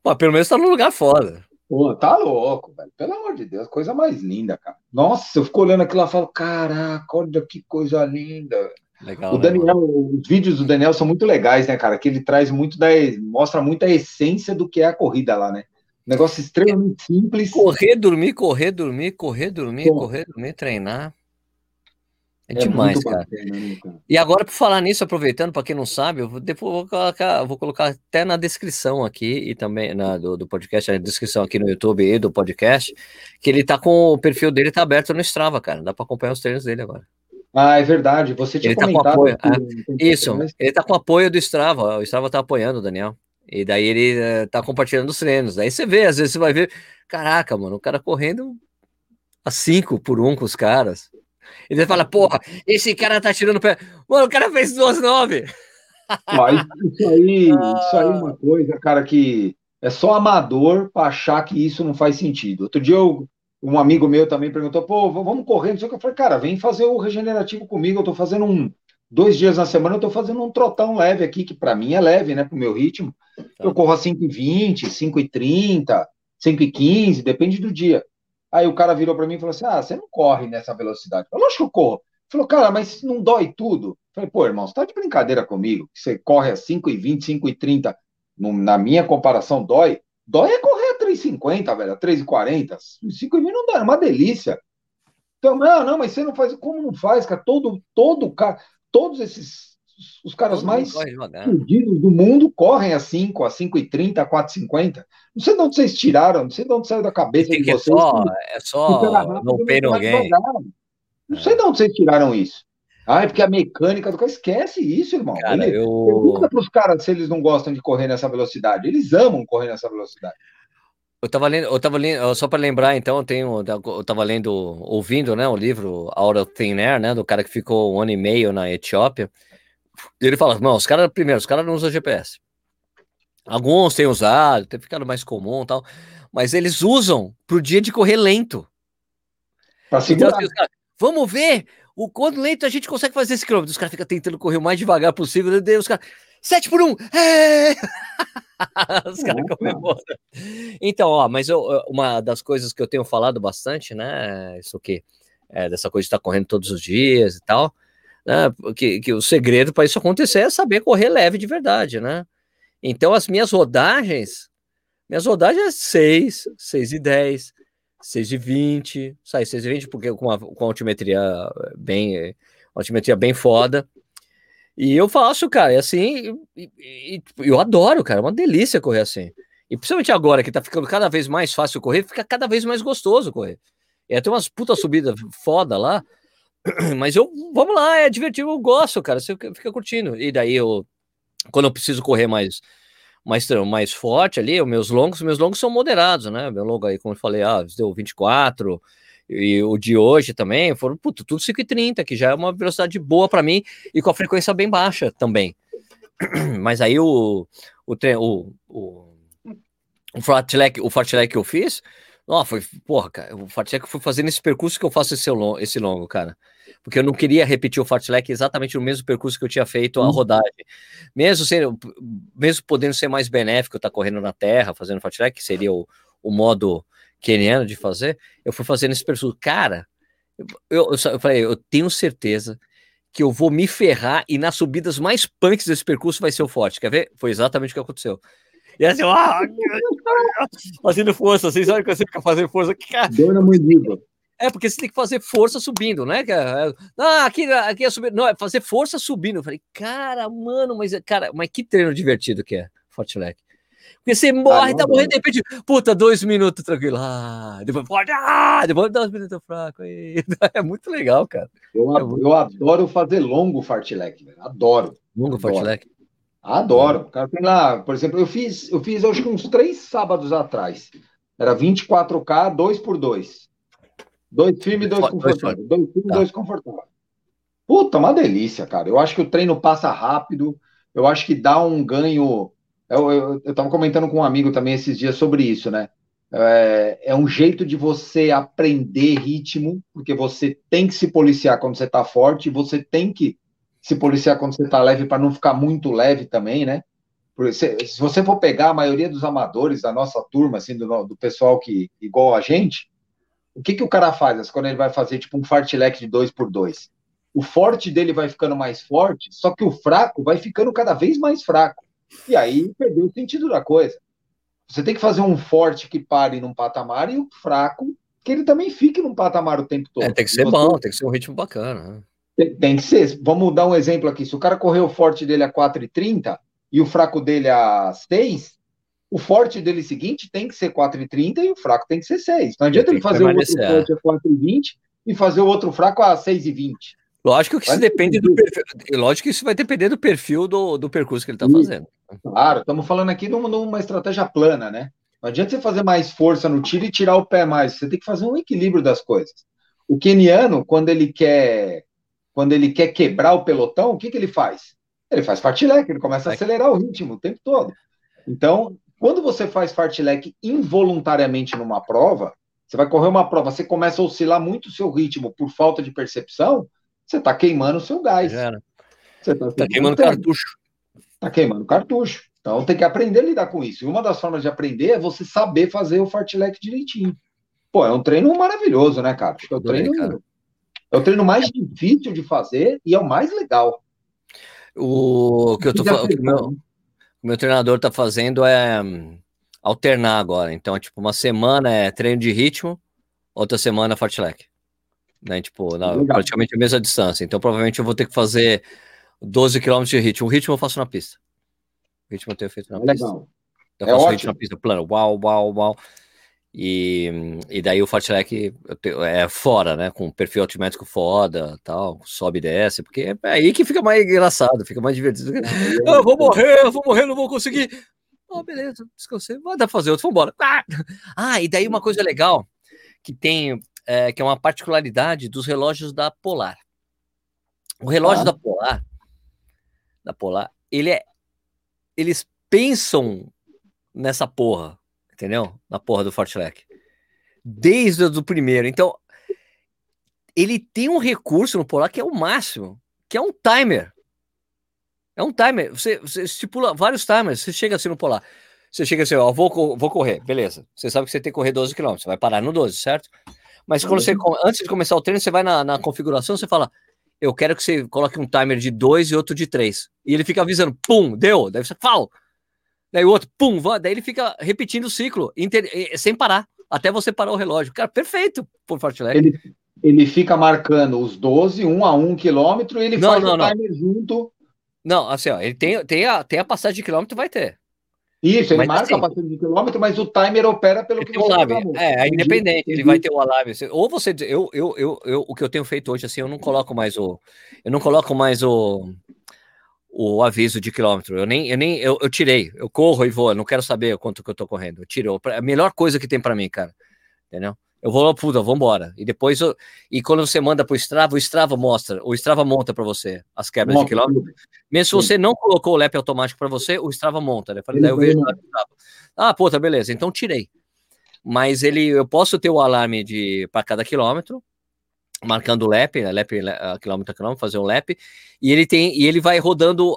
pô, pelo menos tá num lugar foda. Pô, tá louco, velho. Pelo amor de Deus, coisa mais linda, cara. Nossa, eu fico olhando aquilo lá e falo, caraca, olha que coisa linda. Legal, o né, Daniel, os vídeos do Daniel são muito legais, né, cara? Que ele traz muito da. mostra muito a essência do que é a corrida lá, né? Negócio extremamente simples. Correr, dormir, correr, dormir, correr, dormir, Pô. correr, dormir, treinar. É, é demais, cara. Bacana, né, cara. E agora, por falar nisso, aproveitando, para quem não sabe, eu vou, depois vou colocar, vou colocar até na descrição aqui e também na, do, do podcast, a descrição aqui no YouTube e do podcast, que ele tá com o perfil dele tá aberto no Strava, cara. Dá para acompanhar os treinos dele agora. Ah, é verdade. Você tinha ele tá com apoio. É, isso, ele tá com apoio do Strava. O Strava tá apoiando o Daniel. E daí ele uh, tá compartilhando os treinos. Daí você vê, às vezes você vai ver, caraca, mano, o cara correndo a 5 por 1 um com os caras. E você fala, porra, esse cara tá tirando pé. Mano, o cara fez duas nove. Mas isso aí, isso aí é uma coisa, cara, que é só amador para achar que isso não faz sentido. Outro dia eu, um amigo meu também perguntou, pô, vamos correr, não sei o que. Eu falei, cara, vem fazer o regenerativo comigo. Eu tô fazendo um, dois dias na semana, eu tô fazendo um trotão leve aqui, que para mim é leve, né, pro meu ritmo. Tá. Eu corro a 5,20, 5,30, 5,15, depende do dia. Aí o cara virou para mim e falou assim: Ah, você não corre nessa velocidade. Eu falei, lógico que eu corro. Ele falou, cara, mas não dói tudo? Eu falei, pô, irmão, você tá de brincadeira comigo? Você corre a 5,20, 5,30. Na minha comparação, dói? Dói é correr a 3,50, velho, a 3,40. 5,20 não dá, é uma delícia. Então, não, não, mas você não faz. Como não faz, cara? Todo, todo cara, todos esses os caras mais fudidos do mundo correm a 5, a 5 e 30, a 4 e 50. Não sei de onde vocês tiraram, não sei de onde saiu da cabeça de vocês. É só, é só no pay no game. Não sei de onde vocês tiraram isso. Ah, é porque a mecânica do cara esquece isso, irmão. Cara, Ele, eu... Pergunta para os caras se eles não gostam de correr nessa velocidade. Eles amam correr nessa velocidade. Eu tava lendo, eu tava lendo, só para lembrar, então, eu tenho, eu tava lendo, ouvindo, né, o livro Out of Thin Air, né, do cara que ficou um ano e meio na Etiópia. E ele fala, não, os caras, primeiro, os caras não usam GPS. Alguns têm usado, tem ficado mais comum tal, mas eles usam pro dia de correr lento. Para segurar. Então, assim, vamos ver o quanto lento a gente consegue fazer esse quilômetro. Os caras ficam tentando correr o mais devagar possível, e os caras, 7 por 1! É! Os caras comemoram. Então, ó, mas eu, uma das coisas que eu tenho falado bastante, né? Isso que é, dessa coisa de estar correndo todos os dias e tal, né? Que, que o segredo para isso acontecer é saber correr leve de verdade, né? Então, as minhas rodagens, minhas rodagens é 6, 6 e 10, 6 e 20, sai 6 e 20, porque com a, com a altimetria bem, altimetria bem foda. E eu faço, cara, e assim, e, e, eu adoro, cara, é uma delícia correr assim. E principalmente agora que tá ficando cada vez mais fácil correr, fica cada vez mais gostoso correr. E até umas puta subida foda lá, mas eu, vamos lá, é divertido, eu gosto, cara, você fica curtindo. E daí eu, quando eu preciso correr mais, mais, mais forte ali, os meus longos, meus longos são moderados, né? Meu longo aí, como eu falei, ah, deu 24, e o de hoje também foram puto, tudo 5,30, que já é uma velocidade boa para mim e com a frequência bem baixa também. Mas aí o, o, o, o, o fartlek, o fartlek que eu fiz, ó, foi, porra, cara, o fartlek eu fui fazendo esse percurso que eu faço esse, esse longo, cara. Porque eu não queria repetir o fartlek exatamente no mesmo percurso que eu tinha feito a uhum. rodagem. Mesmo, sendo, mesmo podendo ser mais benéfico estar tá correndo na terra, fazendo fartlek, que seria o, o modo querendo de fazer, eu fui fazendo esse percurso. Cara, eu, eu, eu, falei, eu tenho certeza que eu vou me ferrar e nas subidas mais punks desse percurso vai ser o forte. Quer ver? Foi exatamente o que aconteceu. E assim, ah, fazendo força, vocês sabem que você fica fazendo força. Cara, Dona É, porque você tem que fazer força subindo, né? É, ah, aqui, aqui é subir. Não, é fazer força subindo. Eu falei, cara, mano, mas, cara, mas que treino divertido que é, Fortilec. Porque você morre, ah, tá morrendo, de repente, puta, dois minutos tranquilo. Ah, depois pode, ah, depois dois minutos fraco. É muito legal, cara. Eu, é eu adoro fazer longo fartlek, velho. Adoro. Longo fartlek? Adoro. Cara, tem lá, por exemplo, eu fiz, eu fiz acho que uns três sábados atrás. Era 24K, 2 por 2 Dois firme e dois confortáveis. Dois firme tá. dois confortáveis. Puta, uma delícia, cara. Eu acho que o treino passa rápido. Eu acho que dá um ganho eu estava comentando com um amigo também esses dias sobre isso, né? É, é, um jeito de você aprender ritmo, porque você tem que se policiar quando você está forte, e você tem que se policiar quando você está leve para não ficar muito leve também, né? Porque se, se, você for pegar a maioria dos amadores da nossa turma, assim, do, do pessoal que igual a gente, o que, que o cara faz quando ele vai fazer tipo um fartlek de dois por dois? O forte dele vai ficando mais forte, só que o fraco vai ficando cada vez mais fraco. E aí perdeu o sentido da coisa. Você tem que fazer um forte que pare num patamar e o um fraco que ele também fique num patamar o tempo todo. É, tem que ser bom, tem que ser um ritmo bacana. Tem, que ser. Vamos dar um exemplo aqui. Se o cara correu o forte dele a 4,30 e o fraco dele a 6, o forte dele seguinte tem que ser 4,30 e o fraco tem que ser 6. Não adianta ele fazer o outro forte a 4,20 e fazer o outro fraco a 6,20. Lógico que isso depende do perfil, lógico que isso vai depender do perfil do, do percurso que ele está fazendo. Claro, estamos falando aqui numa, numa estratégia plana, né? Não adianta você fazer mais força no tiro e tirar o pé mais. Você tem que fazer um equilíbrio das coisas. O keniano, quando ele quer, quando ele quer quebrar o pelotão, o que, que ele faz? Ele faz fartlek, ele começa a acelerar o ritmo o tempo todo. Então, quando você faz fartlek involuntariamente numa prova, você vai correr uma prova, você começa a oscilar muito o seu ritmo por falta de percepção, você está queimando o seu gás. Você está tá queimando tempo. cartucho. Está queimando cartucho. Então tem que aprender a lidar com isso. E uma das formas de aprender é você saber fazer o fartlek direitinho. Pô, é um treino maravilhoso, né, cara? Acho que é o treino, cara. É o treino mais difícil de fazer e é o mais legal. O que eu tô falando, o meu, meu treinador está fazendo é hum, alternar agora. Então, tipo, uma semana é treino de ritmo, outra semana fartlek né? Tipo, na, praticamente a mesma distância. Então, provavelmente eu vou ter que fazer 12 km de ritmo. O ritmo eu faço na pista. O ritmo eu tenho feito na pista. Legal. Eu é faço ótimo. ritmo na pista, plano, uau, uau, uau. E, e daí o Fartlek é fora, né? Com perfil altimétrico foda, tal, sobe e desce, porque é aí que fica mais engraçado, fica mais divertido. Eu vou morrer, eu vou morrer, não vou conseguir. Oh, beleza, descansei, vai dar pra fazer outro, vambora. Ah! ah, e daí uma coisa legal que tem, é, que é uma particularidade dos relógios da Polar. O relógio ah. da Polar, da Polar, ele é, eles pensam nessa porra entendeu? Na porra do Fortlec. Desde o primeiro. Então, ele tem um recurso no Polar que é o máximo, que é um timer. É um timer. Você, você estipula vários timers. Você chega assim no Polar. Você chega assim, ó, vou, vou correr, beleza. Você sabe que você tem que correr 12 km, você vai parar no 12, certo? Mas quando você, antes de começar o treino, você vai na, na configuração, você fala, eu quero que você coloque um timer de 2 e outro de 3. E ele fica avisando, pum, deu. Daí você fala, Daí o outro, pum, daí ele fica repetindo o ciclo, inter, sem parar, até você parar o relógio. Cara, perfeito por Fartlek. Ele, ele fica marcando os 12, um a um quilômetro, e ele não, faz não, o timer não. junto. Não, assim, ó, ele tem, tem, a, tem a passagem de quilômetro, vai ter. Isso, ele mas, marca assim, a passagem de quilômetro, mas o timer opera pelo que você. É, é independente, ele vai ter o alarme. Ou você, eu, eu, eu, eu, o que eu tenho feito hoje, assim, eu não coloco mais o, eu não coloco mais o, o aviso de quilômetro. Eu nem, eu nem, eu, eu tirei. Eu corro e vou. Eu não quero saber quanto que eu tô correndo. Eu tiro. A melhor coisa que tem para mim, cara. Entendeu? Eu vou, puta, vou embora. E depois, eu, e quando você manda pro Strava, o Strava mostra, o Strava monta para você as quebras monta. de quilômetro. Mesmo se você não colocou o lap automático para você, o Strava monta. Né? Falei, daí eu vejo, ah, puta, beleza. Então tirei. Mas ele, eu posso ter o alarme de para cada quilômetro marcando o lap, né, lap uh, quilômetro a quilômetro, fazer um lap, e ele tem e ele vai rodando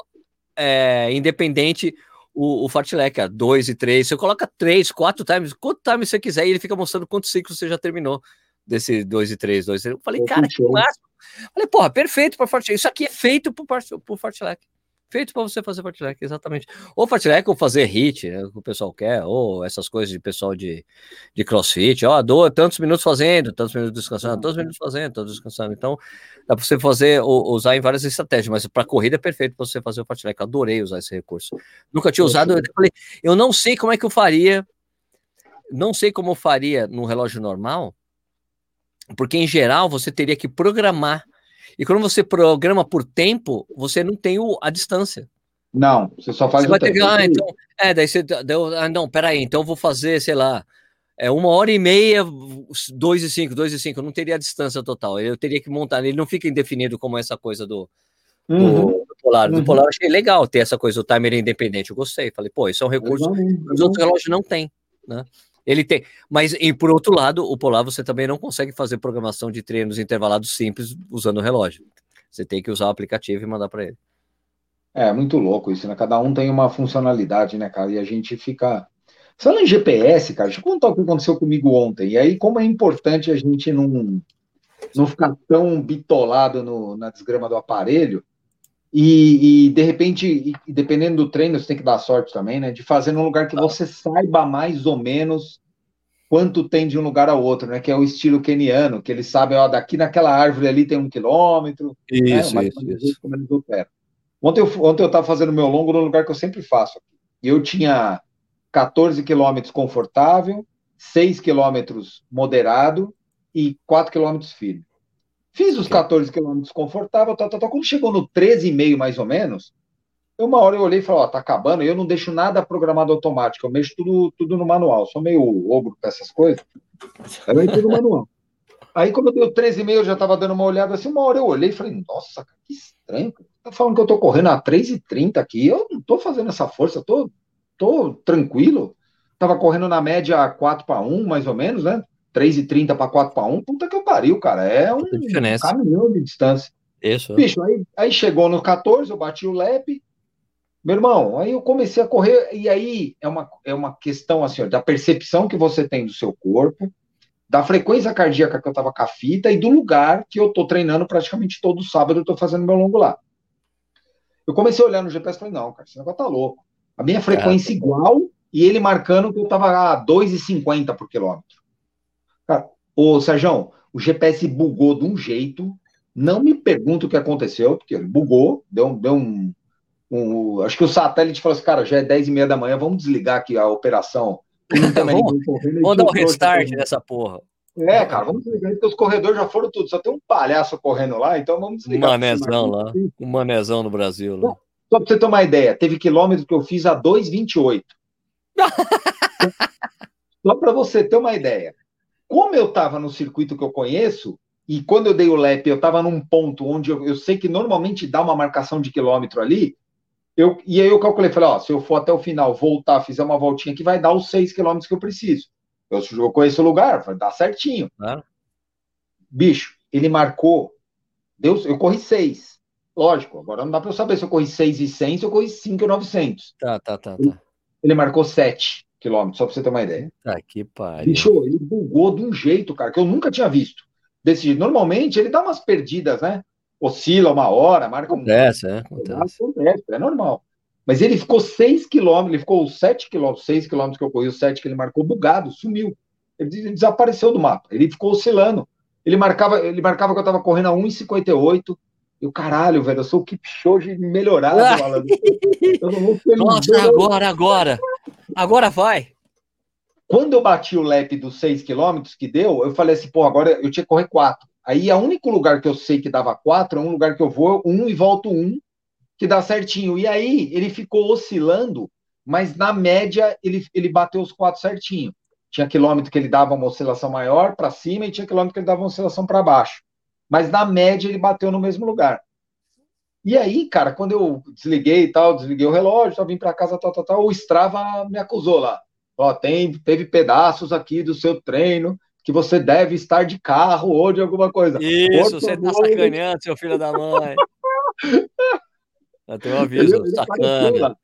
é, independente o, o fartlek, 2 e 3, você coloca 3, 4 times, quanto time você quiser, e ele fica mostrando quantos ciclos você já terminou desse 2 e 3, 2 e 3. Eu falei, cara, que máximo. Falei, porra, perfeito para fartlek, isso aqui é feito pro, pro fartlek feito para você fazer fartlek, exatamente. Ou fartlek ou fazer hit, né, que o pessoal quer, ou essas coisas de pessoal de, de crossfit, ó, dou tantos minutos fazendo, tantos minutos descansando, tantos minutos fazendo, tantos descansando. Então, dá para você fazer, usar em várias estratégias, mas para corrida é perfeito para você fazer o fartlek. Adorei usar esse recurso. Nunca tinha usado, eu falei, eu não sei como é que eu faria, não sei como eu faria no relógio normal, porque em geral você teria que programar e quando você programa por tempo, você não tem o, a distância. Não, você só faz você o vai tempo. Ter, ah, então, é, daí você deu, ah, não, peraí, então eu vou fazer, sei lá, é uma hora e meia, dois e cinco, dois e cinco, não teria a distância total. Eu teria que montar, ele não fica indefinido como essa coisa do, uhum. do, do Polar. Uhum. Do Polar eu achei legal ter essa coisa do timer independente, eu gostei. Falei, pô, isso é um recurso uhum. os outros relógios não têm, né? Ele tem, mas e por outro lado, o Polar você também não consegue fazer programação de treinos intervalados simples usando o relógio. Você tem que usar o aplicativo e mandar para ele. É muito louco isso, né? Cada um tem uma funcionalidade, né, cara? E a gente fica. Falando em GPS, cara, deixa eu contar o que aconteceu comigo ontem. E aí, como é importante a gente não, não ficar tão bitolado no, na desgrama do aparelho, e, e, de repente, e, dependendo do treino, você tem que dar sorte também, né? De fazer num lugar que você saiba mais ou menos quanto tem de um lugar ao outro, né? Que é o estilo keniano, que eles sabem, ó, daqui naquela árvore ali tem um quilômetro. Isso, né? isso, isso. Ontem eu, ontem eu estava fazendo meu longo no lugar que eu sempre faço. E eu tinha 14 quilômetros confortável, 6 quilômetros moderado e 4 quilômetros firme. Fiz os 14 quilômetros confortável, tá, tá, tá. Quando chegou no 13,5 mais ou menos, uma hora eu olhei e falei, ó, tá acabando, eu não deixo nada programado automático, eu mexo tudo, tudo no manual, sou meio ogro com essas coisas. Aí eu tudo no manual. Aí, quando eu dei o 13,5, eu já tava dando uma olhada assim, uma hora eu olhei e falei, nossa, que estranho. Tá falando que eu tô correndo a 3,30 aqui, eu não tô fazendo essa força, tô, tô tranquilo. Tava correndo na média 4 para 1, mais ou menos, né? 3,30 para 4 para 1, puta que eu pariu, cara. É um caminhão de distância. Isso. Bicho, aí, aí chegou no 14, eu bati o lap. Meu irmão, aí eu comecei a correr, e aí é uma, é uma questão assim, ó, da percepção que você tem do seu corpo, da frequência cardíaca que eu tava com a fita e do lugar que eu tô treinando praticamente todo sábado, eu tô fazendo meu longo lá. Eu comecei a olhar no GPS e falei, não, cara, esse negócio tá louco. A minha frequência é, igual e ele marcando que eu tava a 2,50 por quilômetro. Ô Sérgio, o GPS bugou de um jeito. Não me pergunta o que aconteceu, porque ele bugou, deu, deu um, um, Acho que o satélite falou assim, cara, já é 10 e meia da manhã, vamos desligar aqui a operação vamos, vamos dar um restart nessa porra. É, cara, vamos desligar, porque os corredores já foram tudo. Só tem um palhaço correndo lá, então vamos desligar. Um manezão lá. Um manezão no Brasil. Lá. Só pra você ter uma ideia, teve quilômetro que eu fiz a 2,28. Só para você ter uma ideia. Como eu estava no circuito que eu conheço, e quando eu dei o lap, eu estava num ponto onde eu, eu, sei que normalmente dá uma marcação de quilômetro ali, eu, e aí eu calculei, falei, ó, se eu for até o final, voltar, fizer uma voltinha aqui, vai dar os 6 quilômetros que eu preciso. Eu, eu conheço o lugar, vai dar certinho. Bicho, ele marcou, Deus, eu corri 6. Lógico, agora não dá para eu saber se eu corri 6 e 100, se eu corri 5 e 900. Tá, tá, tá, tá. Ele, ele marcou 7 quilômetros, só para você ter uma ideia. Tá, que pariu. Bicho, ele bugou de um jeito, cara, que eu nunca tinha visto. Desse jeito. Normalmente ele dá umas perdidas, né? Oscila uma hora, marca acontece, um. É, acontece, acontece. É normal. Mas ele ficou 6 quilômetros, ele ficou 7 quilômetros, 6 quilômetros que eu corri, os 7 que ele marcou, bugado, sumiu. Ele desapareceu do mapa. Ele ficou oscilando. Ele marcava, ele marcava que eu estava correndo a 1,58. E o caralho, velho, eu sou o Kipchoge melhorado, malandro. Nossa, agora, agora. Agora vai. Quando eu bati o lap dos 6 km que deu, eu falei assim, pô, agora eu tinha que correr 4. Aí, o único lugar que eu sei que dava 4 é um lugar que eu vou, um e volto um, que dá certinho. E aí, ele ficou oscilando, mas na média, ele, ele bateu os 4 certinho. Tinha quilômetro que ele dava uma oscilação maior para cima e tinha quilômetro que ele dava uma oscilação para baixo. Mas na média, ele bateu no mesmo lugar. E aí, cara, quando eu desliguei e tal, desliguei o relógio, só vim para casa, tal, tal, tal, o Strava me acusou lá. Ó, tem, teve pedaços aqui do seu treino que você deve estar de carro ou de alguma coisa. Isso, você tá sacaneando, seu filho da mãe. Eu tenho um aviso, ele, ele sacana.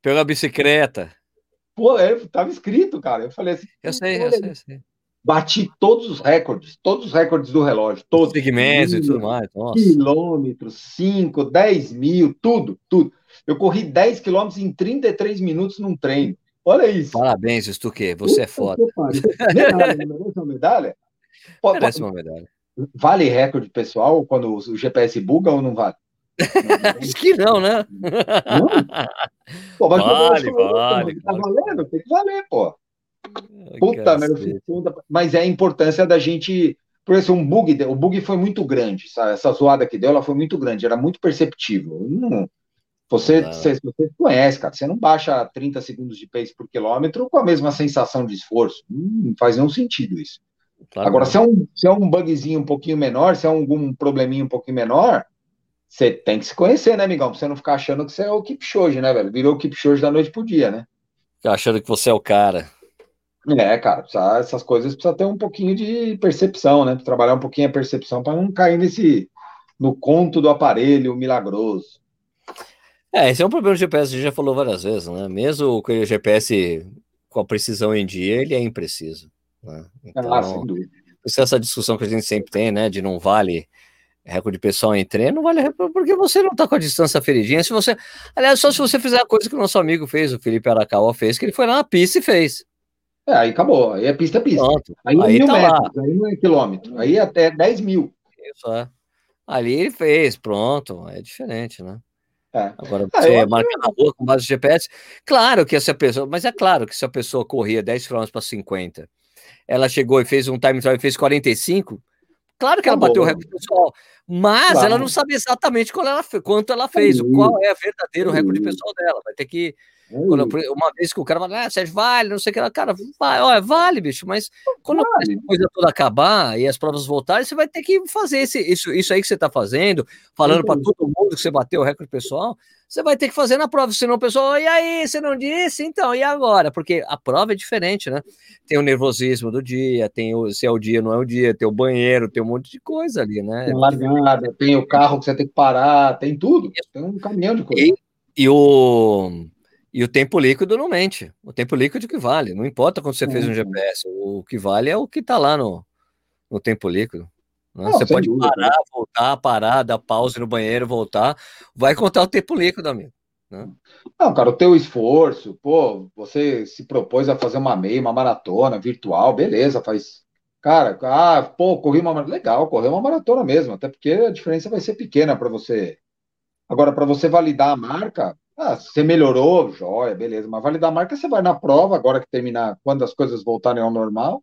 Pegou a bicicleta. Pô, é, tava escrito, cara. Eu falei assim. Eu sei, eu sei, eu sei. Bati todos os recordes, todos os recordes do relógio, todos. Segmentos e tudo mais. Nossa. Quilômetros, 5, 10 mil, tudo, tudo. Eu corri 10 quilômetros em 33 minutos num treino. Olha isso. Parabéns, Stuque, você é foda. Merece uma medalha? Merece uma medalha. Vale recorde pessoal quando o GPS buga ou não vale? Acho que não, né? Não? Pô, mas vale, vale. Tá valendo? Tem que valer, pô. Puta merda, mas é a importância da gente. Por isso, um bug, o bug foi muito grande, sabe? Essa zoada que deu, ela foi muito grande, era muito perceptível. Você, você, você, conhece, cara, você não baixa 30 segundos de pace por quilômetro com a mesma sensação de esforço. Não faz nenhum sentido isso. Claro Agora, se é, um, se é um bugzinho um pouquinho menor, se é algum probleminha um pouquinho menor, você tem que se conhecer, né, amigão? Pra você não ficar achando que você é o Kipchoge, né, velho? Virou o Kipchoge da noite pro dia, né? Achando que você é o cara. É, cara, precisa, essas coisas precisa ter um pouquinho de percepção, né? Trabalhar um pouquinho a percepção para não cair nesse no conto do aparelho milagroso. É, esse é um problema do GPS, a gente já falou várias vezes, né? Mesmo com o GPS com a precisão em dia, ele é impreciso. Né? Então, ah, sem dúvida. Essa discussão que a gente sempre tem, né? De não vale recorde pessoal em treino, não vale porque você não tá com a distância feridinha. Se você, aliás, só se você fizer a coisa que o nosso amigo fez, o Felipe Arakawa fez, que ele foi lá na pista e fez. É, aí acabou. Aí é pista é pista. Pronto. Aí, é aí mil tá metros, lá. aí não é quilômetro. Aí é até 10 mil. Isso é. Ali ele fez, pronto. É diferente, né? É. Agora ah, você marca na rua com base de GPS. Claro que essa pessoa, mas é claro que se a pessoa corria 10 km para 50, ela chegou e fez um time trial e fez 45, claro que ela bateu o recorde pessoal, mas claro. ela não sabe exatamente ela, quanto ela fez, qual é o verdadeiro recorde pessoal dela. Vai ter que quando, uma vez que o cara fala, ah, Sérgio, vale, não sei o que, cara, vai, olha, vale, bicho, mas quando vale. a coisa toda acabar e as provas voltarem, você vai ter que fazer esse, isso, isso aí que você está fazendo, falando para todo mundo que você bateu o recorde pessoal, você vai ter que fazer na prova, senão o pessoal, e aí, você não disse? Então, e agora? Porque a prova é diferente, né? Tem o nervosismo do dia, tem o se é o dia, não é o dia, tem o banheiro, tem um monte de coisa ali, né? Tem largada, tem o carro que você tem que parar, tem tudo, tem um caminhão de coisa. E, e o e o tempo líquido não mente. O tempo líquido que vale. Não importa quando você fez um GPS. O que vale é o que está lá no, no tempo líquido. Né? Não, você pode dúvida. parar, voltar, parar, dar pausa no banheiro, voltar. Vai contar o tempo líquido, amigo. Né? Não, cara, o teu esforço, pô, você se propôs a fazer uma meia, uma maratona virtual, beleza, faz. Cara, ah, pô, corri uma legal, correu uma maratona mesmo, até porque a diferença vai ser pequena para você. Agora, para você validar a marca, Ah, você melhorou, joia, beleza. Mas validar a marca, você vai na prova, agora que terminar, quando as coisas voltarem ao normal.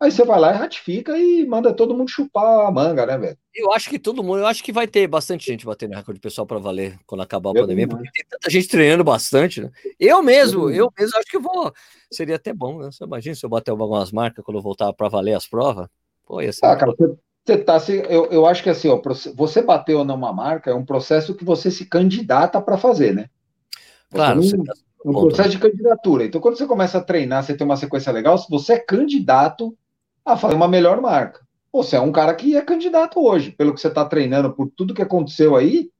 Aí você vai lá e ratifica e manda todo mundo chupar a manga, né, velho? Eu acho que todo mundo, eu acho que vai ter bastante gente batendo recorde pessoal para valer quando acabar a eu pandemia, porque tem tanta gente treinando bastante, né? Eu mesmo, eu, eu mesmo acho que vou. Seria até bom, né? Você imagina se eu bater algumas marcas quando eu voltar para valer as provas? Pô, ia ser. Ah, cara, você, você tá se, eu, eu acho que assim, ó, você bateu ou não uma marca é um processo que você se candidata para fazer, né? Claro, você, tá um processo de candidatura. Então, quando você começa a treinar, você tem uma sequência legal, você é candidato a fazer uma melhor marca. Você é um cara que é candidato hoje, pelo que você está treinando, por tudo que aconteceu aí,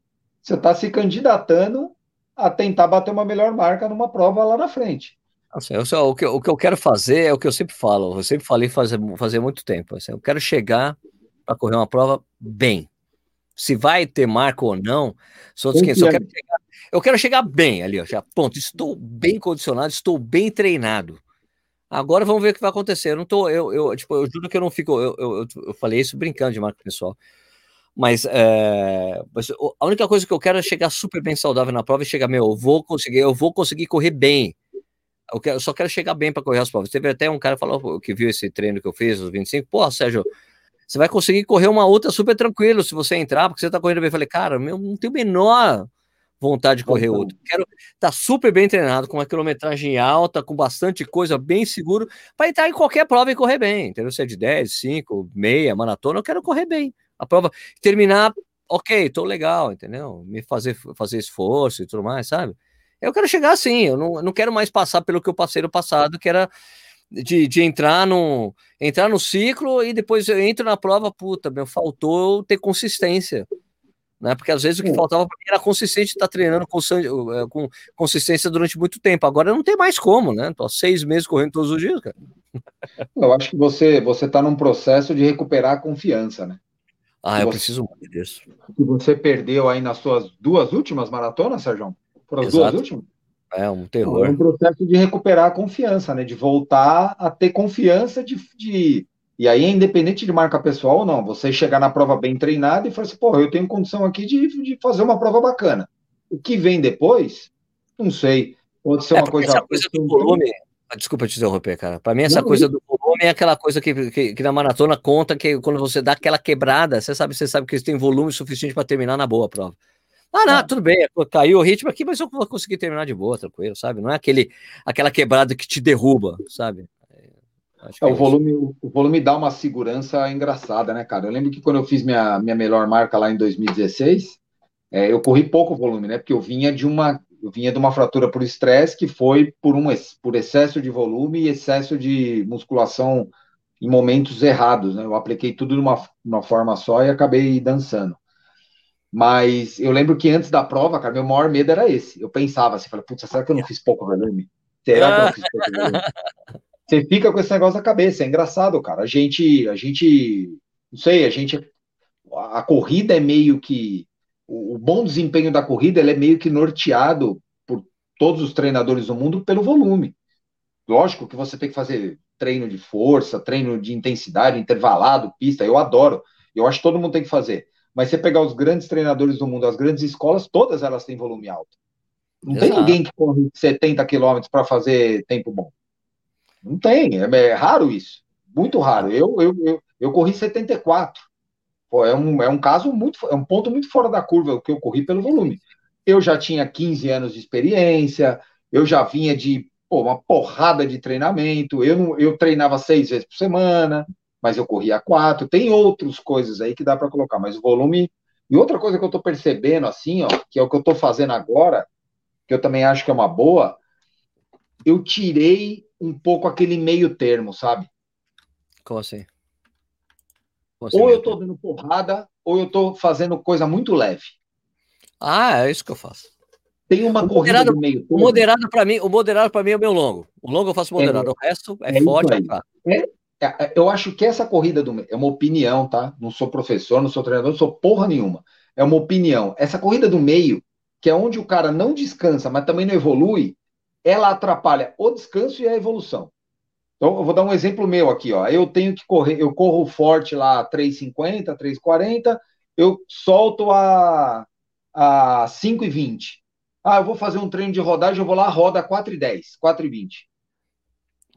você está se candidatando a tentar bater uma melhor marca numa prova lá na frente. Assim, eu só, o, que, o que eu quero fazer é o que eu sempre falo, eu sempre falei fazer, fazer muito tempo. Assim, eu quero chegar para correr uma prova bem. Se vai ter marca ou não, só quem, só quero chegar, eu quero chegar bem ali, ó, já, ponto. Estou bem condicionado, estou bem treinado. Agora vamos ver o que vai acontecer. Eu não tô, eu, eu, tipo, eu juro que eu não fico. Eu, eu, eu falei isso brincando de marca pessoal. Mas, é, a única coisa que eu quero é chegar super bem saudável na prova e chegar, meu, eu vou conseguir, eu vou conseguir correr bem. Eu, quero, eu só quero chegar bem para correr as provas. Teve até um cara que falou que viu esse treino que eu fiz, os 25. Pô, Sérgio, você vai conseguir correr uma outra super tranquilo se você entrar, porque você tá correndo bem. Eu falei, cara, meu, não tenho o menor vontade de correr outro. Quero estar tá super bem treinado, com uma quilometragem alta, com bastante coisa, bem seguro, para entrar em qualquer prova e correr bem. Entendeu? Se é de 10, 5, meia, maratona, eu quero correr bem. A prova terminar, ok, tô legal, entendeu? Me fazer, fazer esforço e tudo mais, sabe? Eu quero chegar assim, eu não, não quero mais passar pelo que eu passei no passado, que era de, de entrar, no, entrar no ciclo e depois eu entro na prova, puta, meu, faltou ter consistência né? Porque às vezes o que faltava era consistente estar tá treinando com, eh, com, consistência durante muito tempo. Agora não tem mais como, né? Tô há seis meses correndo todos os dias, cara. Eu acho que você você está num processo de recuperar a confiança, né? Ah, que eu você, preciso muito disso. Que você perdeu aí nas suas duas últimas maratonas, Sérgio? Foram as duas últimas? É um terror. É um processo de recuperar a confiança, né? De voltar a ter confiança de, de e aí, independente de marca pessoal ou não, você chegar na prova bem treinado e falar assim, pô, eu tenho condição aqui de, de fazer uma prova bacana. O que vem depois, não sei. Pode ser é, uma coisa. Essa coisa do volume. Ah, desculpa te interromper, cara. Para mim, essa não, coisa do volume é aquela coisa que, que, que, na maratona conta que quando você dá aquela quebrada, você sabe, você sabe que você tem volume suficiente para terminar na boa prova. Ah, não, ah. tudo bem, caiu o ritmo aqui, mas eu vou conseguir terminar de boa, tranquilo, sabe? Não é aquele, aquela quebrada que te derruba, sabe? É, o, é volume, o volume dá uma segurança engraçada, né, cara? Eu lembro que quando eu fiz minha, minha melhor marca lá em 2016, é, eu corri pouco volume, né? Porque eu vinha de uma, eu vinha de uma fratura por estresse que foi por, um, por excesso de volume e excesso de musculação em momentos errados, né? Eu apliquei tudo de uma, uma forma só e acabei dançando. Mas eu lembro que antes da prova, cara, meu maior medo era esse. Eu pensava assim, falei, putz, será que eu não fiz pouco volume? Será que eu não fiz pouco volume? você fica com esse negócio na cabeça. É engraçado, cara. A gente, a gente, não sei, a gente, a corrida é meio que o, bom desempenho da corrida, ele é meio que norteado por todos os treinadores do mundo pelo volume. Lógico que você tem que fazer treino de força, treino de intensidade, intervalado, pista. Eu adoro. Eu acho que todo mundo tem que fazer. Mas você pegar os grandes treinadores do mundo, as grandes escolas, todas elas têm volume alto. Não Exato. tem ninguém que corre 70 quilômetros para fazer tempo bom. Não tem, é, é raro isso. Muito raro. Eu, eu, eu, eu corri 74. Pô, é, um, é um caso muito, é um ponto muito fora da curva o que eu corri pelo volume. Eu já tinha 15 anos de experiência, eu já vinha de pô, uma porrada de treinamento, eu, não, eu treinava seis vezes por semana, mas eu corria quatro. Tem outras coisas aí que dá para colocar, mas o volume. E outra coisa que eu estou percebendo, assim, ó, que é o que eu estou fazendo agora, que eu também acho que é uma boa, eu tirei um pouco aquele meio termo, sabe? Como assim? Como assim ou eu tô dando porrada, ou eu tô fazendo coisa muito leve. Ah, é isso que eu faço. Tem uma o corrida moderado, do meio termo. O moderado para mim, o moderado para mim é o meu longo. O longo eu faço moderado, é, o resto é, é forte, é, é, é, Eu acho que essa corrida do meio é uma opinião, tá? Não sou professor, não sou treinador, não sou porra nenhuma. É uma opinião. Essa corrida do meio, que é onde o cara não descansa, mas também não evolui, ela atrapalha o descanso e a evolução. Então, eu vou dar um exemplo meu aqui, ó. Eu tenho que correr, eu corro forte lá 3,50, 3,40, eu solto a, a 5,20. Ah, eu vou fazer um treino de rodagem, eu vou lá, roda 4 e 10, 4 e 20.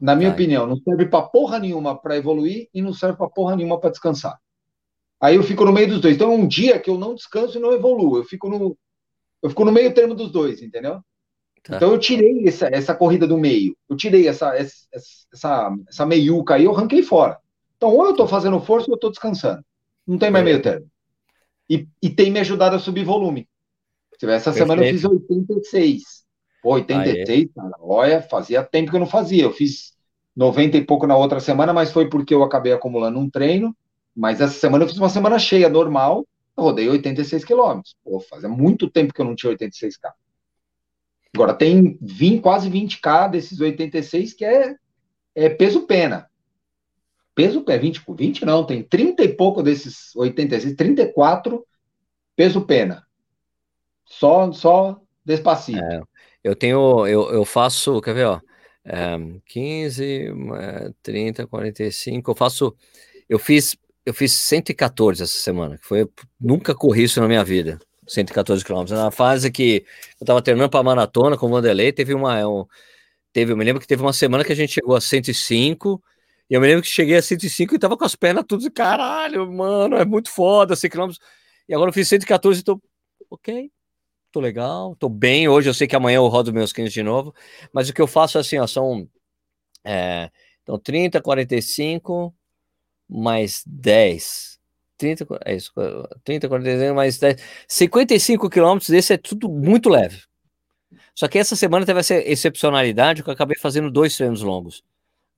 Na minha opinião, não serve para porra nenhuma para evoluir e não serve para porra nenhuma para descansar. Aí eu fico no meio dos dois. Então é um dia que eu não descanso e não evoluo. Eu fico no, eu fico no meio termo dos dois, entendeu? Tá. Então eu tirei essa, essa corrida do meio. Eu tirei essa, essa, essa, essa meiuca aí, eu ranquei fora. Então, ou eu estou fazendo força ou eu estou descansando. Não tem mais meio termo. E, e tem me ajudado a subir volume. Essa Perfeito. semana eu fiz 86. 86, cara, olha, fazia tempo que eu não fazia. Eu fiz 90 e pouco na outra semana, mas foi porque eu acabei acumulando um treino. Mas essa semana eu fiz uma semana cheia, normal. Eu rodei 86 quilômetros. Pô, fazia muito tempo que eu não tinha 86K. Agora tem 20, quase 20K desses 86 que é, é peso pena. Peso pena, 20, 20 não, tem 30 e pouco desses 86, 34 peso pena. Só, só despacito. É, eu tenho, eu, eu faço, quer ver, ó, é, 15, 30, 45, eu faço, eu fiz, eu fiz 114 essa semana, que foi, nunca corri isso na minha vida, 114 quilômetros, na fase que eu tava treinando para maratona com o Vanderlei, teve uma, um, teve, eu me lembro que teve uma semana que a gente chegou a 105, e eu me lembro que cheguei a 105 e tava com as pernas tudo, caralho, mano, é muito foda, 100 quilômetros, e agora eu fiz 114 e tô, ok, tô legal, tô bem. Hoje eu sei que amanhã eu rodo meus 15 de novo, mas o que eu faço é assim, ó, são é, então 30, 45 mais 10. 30, é isso, 30, 45 mais 10. 55 quilômetros desse é tudo muito leve. Só que essa semana teve essa excepcionalidade que eu acabei fazendo dois treinos longos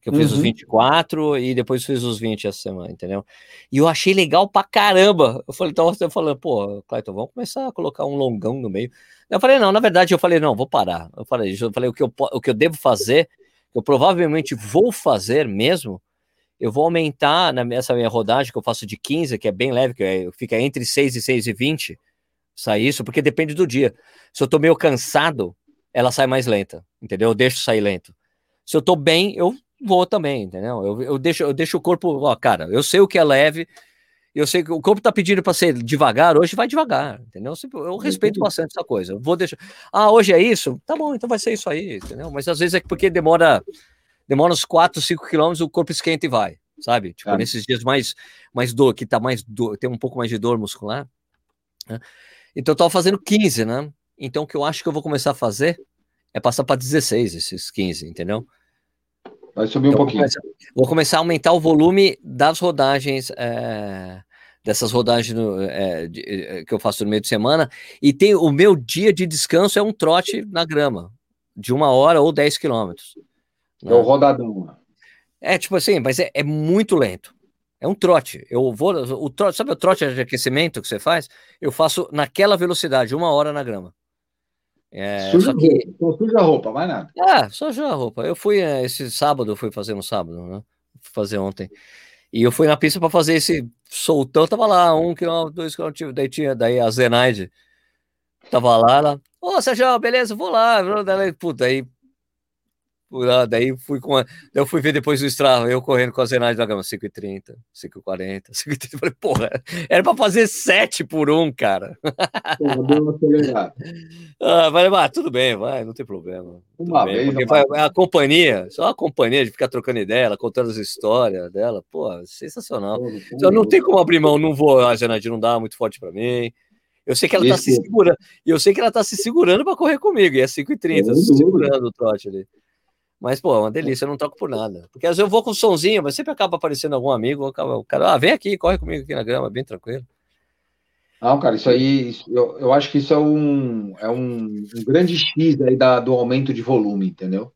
que eu fiz uhum. os 24 e depois fiz os 20 essa semana, entendeu? E eu achei legal pra caramba. Eu falei, então você falando, pô, Clayton, vamos começar a colocar um longão no meio. Eu falei, não, na verdade, eu falei, não, vou parar. Eu falei, eu falei, o que eu, o que eu devo fazer, eu provavelmente vou fazer mesmo, eu vou aumentar nessa minha rodagem que eu faço de 15, que é bem leve, que é, fica entre 6 e 6 e 20, sai isso, porque depende do dia. Se eu tô meio cansado, ela sai mais lenta, entendeu? Eu deixo sair lento. Se eu tô bem, eu vou também, entendeu? Eu, eu, deixo, eu deixo o corpo, ó, cara, eu sei o que é leve, eu sei que o corpo tá pedindo para ser devagar, hoje vai devagar, entendeu? Eu respeito bastante essa coisa. Eu vou deixar. Ah, hoje é isso? Tá bom, então vai ser isso aí, entendeu? Mas às vezes é porque demora demora uns 4, 5 quilômetros, o corpo esquenta e vai, sabe? Tipo, ah. nesses dias mais mais dor, que tá mais dor, tem um pouco mais de dor muscular. Né? Então eu tava fazendo 15, né? Então o que eu acho que eu vou começar a fazer é passar para 16 esses 15, entendeu? Vai subir um então, pouquinho. Vou começar, vou começar, a aumentar o volume das rodagens, é, dessas rodagens no, é, de, é, que eu faço no meio de semana. E tem o meu dia de descanso é um trote na grama, de uma hora ou 10 quilômetros. Né? É o rodadão. É, tipo assim, mas é, é, muito lento. É um trote. Eu vou. O trote, sabe o trote de aquecimento que você faz? Eu faço naquela velocidade, uma hora na grama. É, suja, que... roupa, suja a roupa, mais nada. Ah, só suja a roupa. Eu fui é, esse sábado, eu fui fazer no sábado, né? Fui fazer ontem. E eu fui na pista para fazer esse soltão, tava lá, um quilômetro, dois quilômetros, daí tinha, daí a Zenaide tava lá, ela, ô Sérgio, beleza, vou lá, daí, puta, aí Daí fui com. A... eu fui ver depois do Strava, eu correndo com a Zenaide da Gama, 5h30, 5h40, 5h30. Falei, porra, era pra fazer 7 por 1, cara. Porra, deu uma ah, vai levar, tudo bem, vai, não tem problema. Uma bem, vez. Vai, a companhia, só a companhia de ficar trocando ideia, ela contando as histórias dela, pô, sensacional. Pô, então, não tem como abrir mão, não vou, a Zenaide não dá muito forte pra mim. Eu sei que ela Esse... tá se segurando, eu sei que ela tá se segurando para correr comigo, e é 5h30, se segurando o trote ali. Mas, pô, é uma delícia, eu não troco por nada. Porque às vezes eu vou com somzinho, mas sempre acaba aparecendo algum amigo, o cara, ah, vem aqui, corre comigo aqui na grama, bem tranquilo. Não, cara, isso aí, eu, eu acho que isso é um, é um, um grande X aí da, do aumento de volume, entendeu?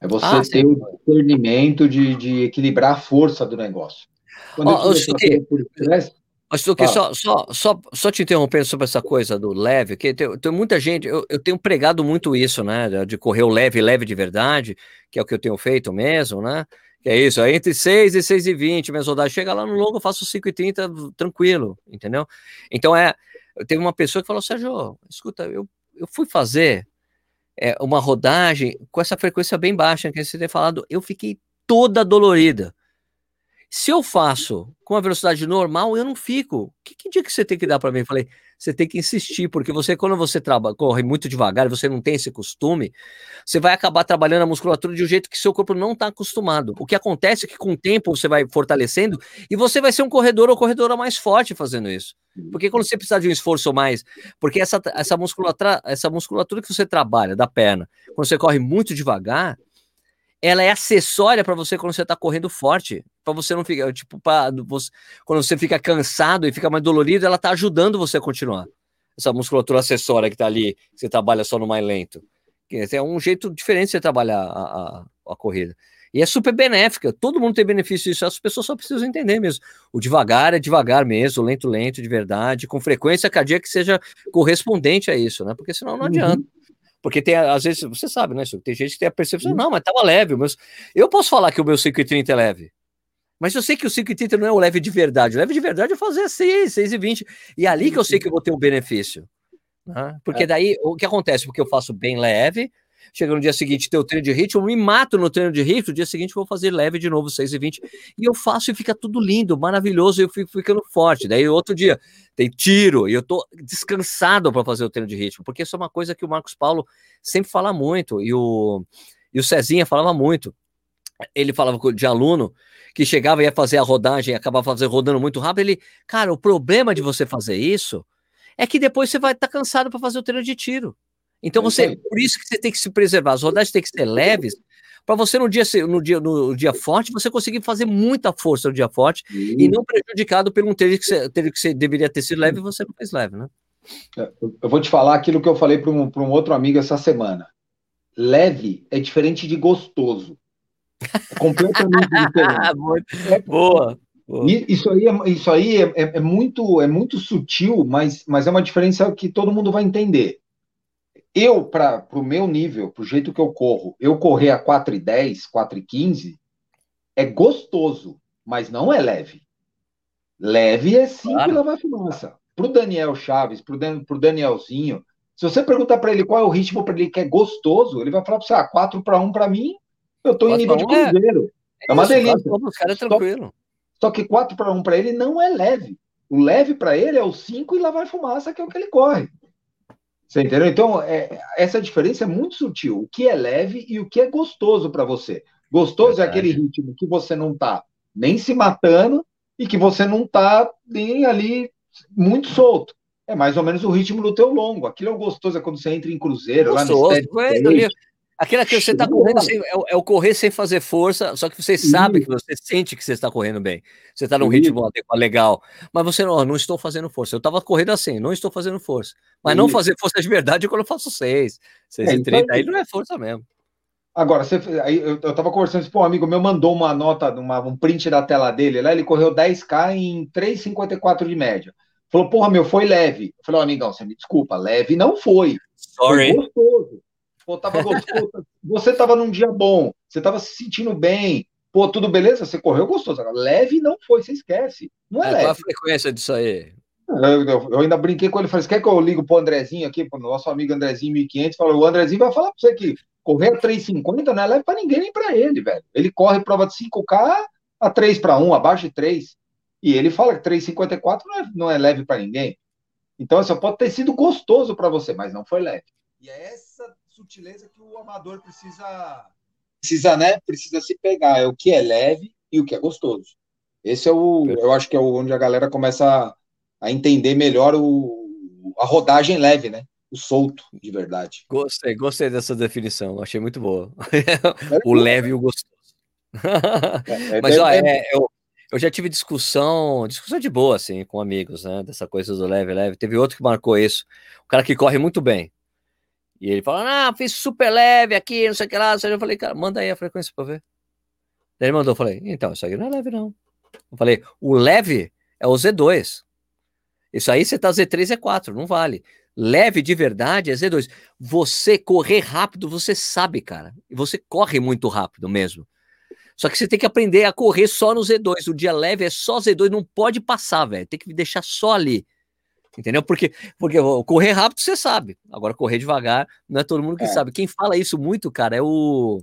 É você ah, ter o discernimento de, de equilibrar a força do negócio. Quando oh, eu por estresse, mas tu, só, só, só, só te interrompendo sobre essa coisa do leve, que tem, tem muita gente, eu, eu, tenho pregado muito isso, né? De correr o leve, leve de verdade, que é o que eu tenho feito mesmo, né? Que é isso, é entre 6 e 6 e 20, minhas rodadas. Chega lá no longo, eu faço 5 e 30 tranquilo, entendeu? Então é. Teve uma pessoa que falou, Sérgio, escuta, eu, eu fui fazer é, uma rodagem com essa frequência bem baixa que você tem falado, eu fiquei toda dolorida. Se eu faço com a velocidade normal, eu não fico. Que, que dia que você tem que dar para mim? Eu falei, você tem que insistir, porque você, quando você trabalha, corre muito devagar você não tem esse costume, você vai acabar trabalhando a musculatura de um jeito que seu corpo não está acostumado. O que acontece é que com o tempo você vai fortalecendo e você vai ser um corredor ou corredora mais forte fazendo isso. Porque quando você precisar de um esforço mais, porque essa, essa, musculatura, essa musculatura que você trabalha da perna, quando você corre muito devagar, ela é acessória para você quando você está correndo forte, para você não ficar, tipo, pra, você, quando você fica cansado e fica mais dolorido, ela está ajudando você a continuar. Essa musculatura acessória que está ali, que você trabalha só no mais lento. É um jeito diferente de você trabalhar a, a, a corrida. E é super benéfica, todo mundo tem benefício disso, as pessoas só precisam entender mesmo. O devagar é devagar mesmo, lento, lento, de verdade, com frequência cardíaca que seja correspondente a isso, né? Porque senão não adianta. Uhum. Porque tem, às vezes, você sabe, né? Tem gente que tem a percepção, uhum. não, mas tava leve. Mas eu posso falar que o meu 5,30 é leve. Mas eu sei que o 5,30 não é o leve de verdade. O leve de verdade é fazer 6, 6,20. E é ali que eu sei que eu vou ter um benefício. Né? Porque é. daí, o que acontece? Porque eu faço bem leve, chega no dia seguinte, ter o treino de ritmo, eu me mato no treino de ritmo, no dia seguinte vou fazer leve de novo, 6 e 20, e eu faço e fica tudo lindo, maravilhoso, e eu fico ficando forte. Daí outro dia tem tiro, e eu tô descansado para fazer o treino de ritmo, porque isso é uma coisa que o Marcos Paulo sempre fala muito, e o, e o Cezinha falava muito. Ele falava de aluno que chegava e ia fazer a rodagem, acabava fazendo rodando muito rápido. Ele, cara, o problema de você fazer isso é que depois você vai estar tá cansado para fazer o treino de tiro. Então você, por isso que você tem que se preservar. As rodagens têm que ser leves, para você no dia, no, dia, no dia forte, você conseguir fazer muita força no dia forte e não prejudicado por um treino que você, que você deveria ter sido leve e você não fez leve, né? É, eu vou te falar aquilo que eu falei para um, um outro amigo essa semana. Leve é diferente de gostoso. É completamente diferente. é, boa. Isso aí, é, isso aí é, é, é, muito, é muito sutil, mas, mas é uma diferença que todo mundo vai entender eu, para o meu nível, para o jeito que eu corro, eu correr a 4,10, 4,15 é gostoso, mas não é leve. Leve é 5 claro. lavar fumaça. Para o Daniel Chaves, para o Danielzinho, se você perguntar para ele qual é o ritmo para ele que é gostoso, ele vai falar para você: ah, 4 para 1 para mim, eu estou em nível de é cruzeiro. É, é uma delícia. Os caras é tranquilo. Só, só que 4 para 1 para ele não é leve. O leve para ele é o 5 e lavar fumaça, que é o que ele corre. Você entendeu? Então, é, essa diferença é muito sutil. O que é leve e o que é gostoso para você. Gostoso Verdade. é aquele ritmo que você não está nem se matando e que você não está nem ali muito solto. É mais ou menos o ritmo do teu longo. Aquilo é o gostoso, é quando você entra em cruzeiro, gostoso, lá no é, Aquela que você está correndo sem, é, é, o correr sem fazer força, só que você sabe que você sente que você está correndo bem. Você está num ritmo legal. Mas você não, não estou fazendo força. Eu estava correndo assim, não estou fazendo força. Mas não fazer força de verdade quando eu faço 6, 6 é, e 30. Então, aí não é força mesmo. Agora, você, aí eu, eu tava conversando, pô, um amigo meu mandou uma nota, uma, um print da tela dele lá, ele correu 10K em 3,54 de média. Falou, porra, meu, foi leve. Eu falei, oh, amigão, você me desculpa, leve não foi. Sorry. Foi gostoso. Pô, tava gostoso. você tava num dia bom, você tava se sentindo bem. Pô, tudo beleza? Você correu gostoso. Agora, leve não foi, você esquece. Não é, é leve. Qual a frequência disso aí? Eu, eu, eu, ainda brinquei com ele, falei, quer que eu ligo pro Andrezinho aqui, pro nosso amigo Andrezinho 1500, falou, o Andrezinho vai falar pra você que correr a 3,50 não é leve pra ninguém, nem pra ele, velho. Ele corre prova de 5K a 3 para 1, abaixo de 3. E ele fala que 3,54 não é, não é leve para ninguém. Então, assim, pode ter sido gostoso para você, mas não foi leve. E é essa sutileza que o amador precisa, precisa, né? Precisa se pegar. É o que é leve e o que é gostoso. Esse é o, eu acho que é onde a galera começa a, entender melhor o, a rodagem leve, né? O solto, de verdade. Gostei, gostei dessa definição, achei muito boa. o leve e o gostoso. É, é, Mas, ó, é, eu, eu já tive discussão, discussão de boa, assim, com amigos, né? Dessa coisa do leve, leve. Teve outro que marcou isso. O cara que corre muito bem. E ele fala, ah, fiz super leve aqui, não sei o que lá. Eu falei, cara, manda aí a frequência pra ver. Daí ele mandou, eu falei, então, isso aqui não é leve, não. Eu falei, o leve é o Z2. Isso aí você tá Z3, Z4, não vale. Leve de verdade é Z2. Você correr rápido, você sabe, cara. E você corre muito rápido mesmo. Só que você tem que aprender a correr só no Z2. O dia leve é só Z2, não pode passar, velho. Tem que deixar só ali. Entendeu? Porque, porque correr rápido você sabe. Agora, correr devagar, não é todo mundo que é. sabe. Quem fala isso muito, cara, é o.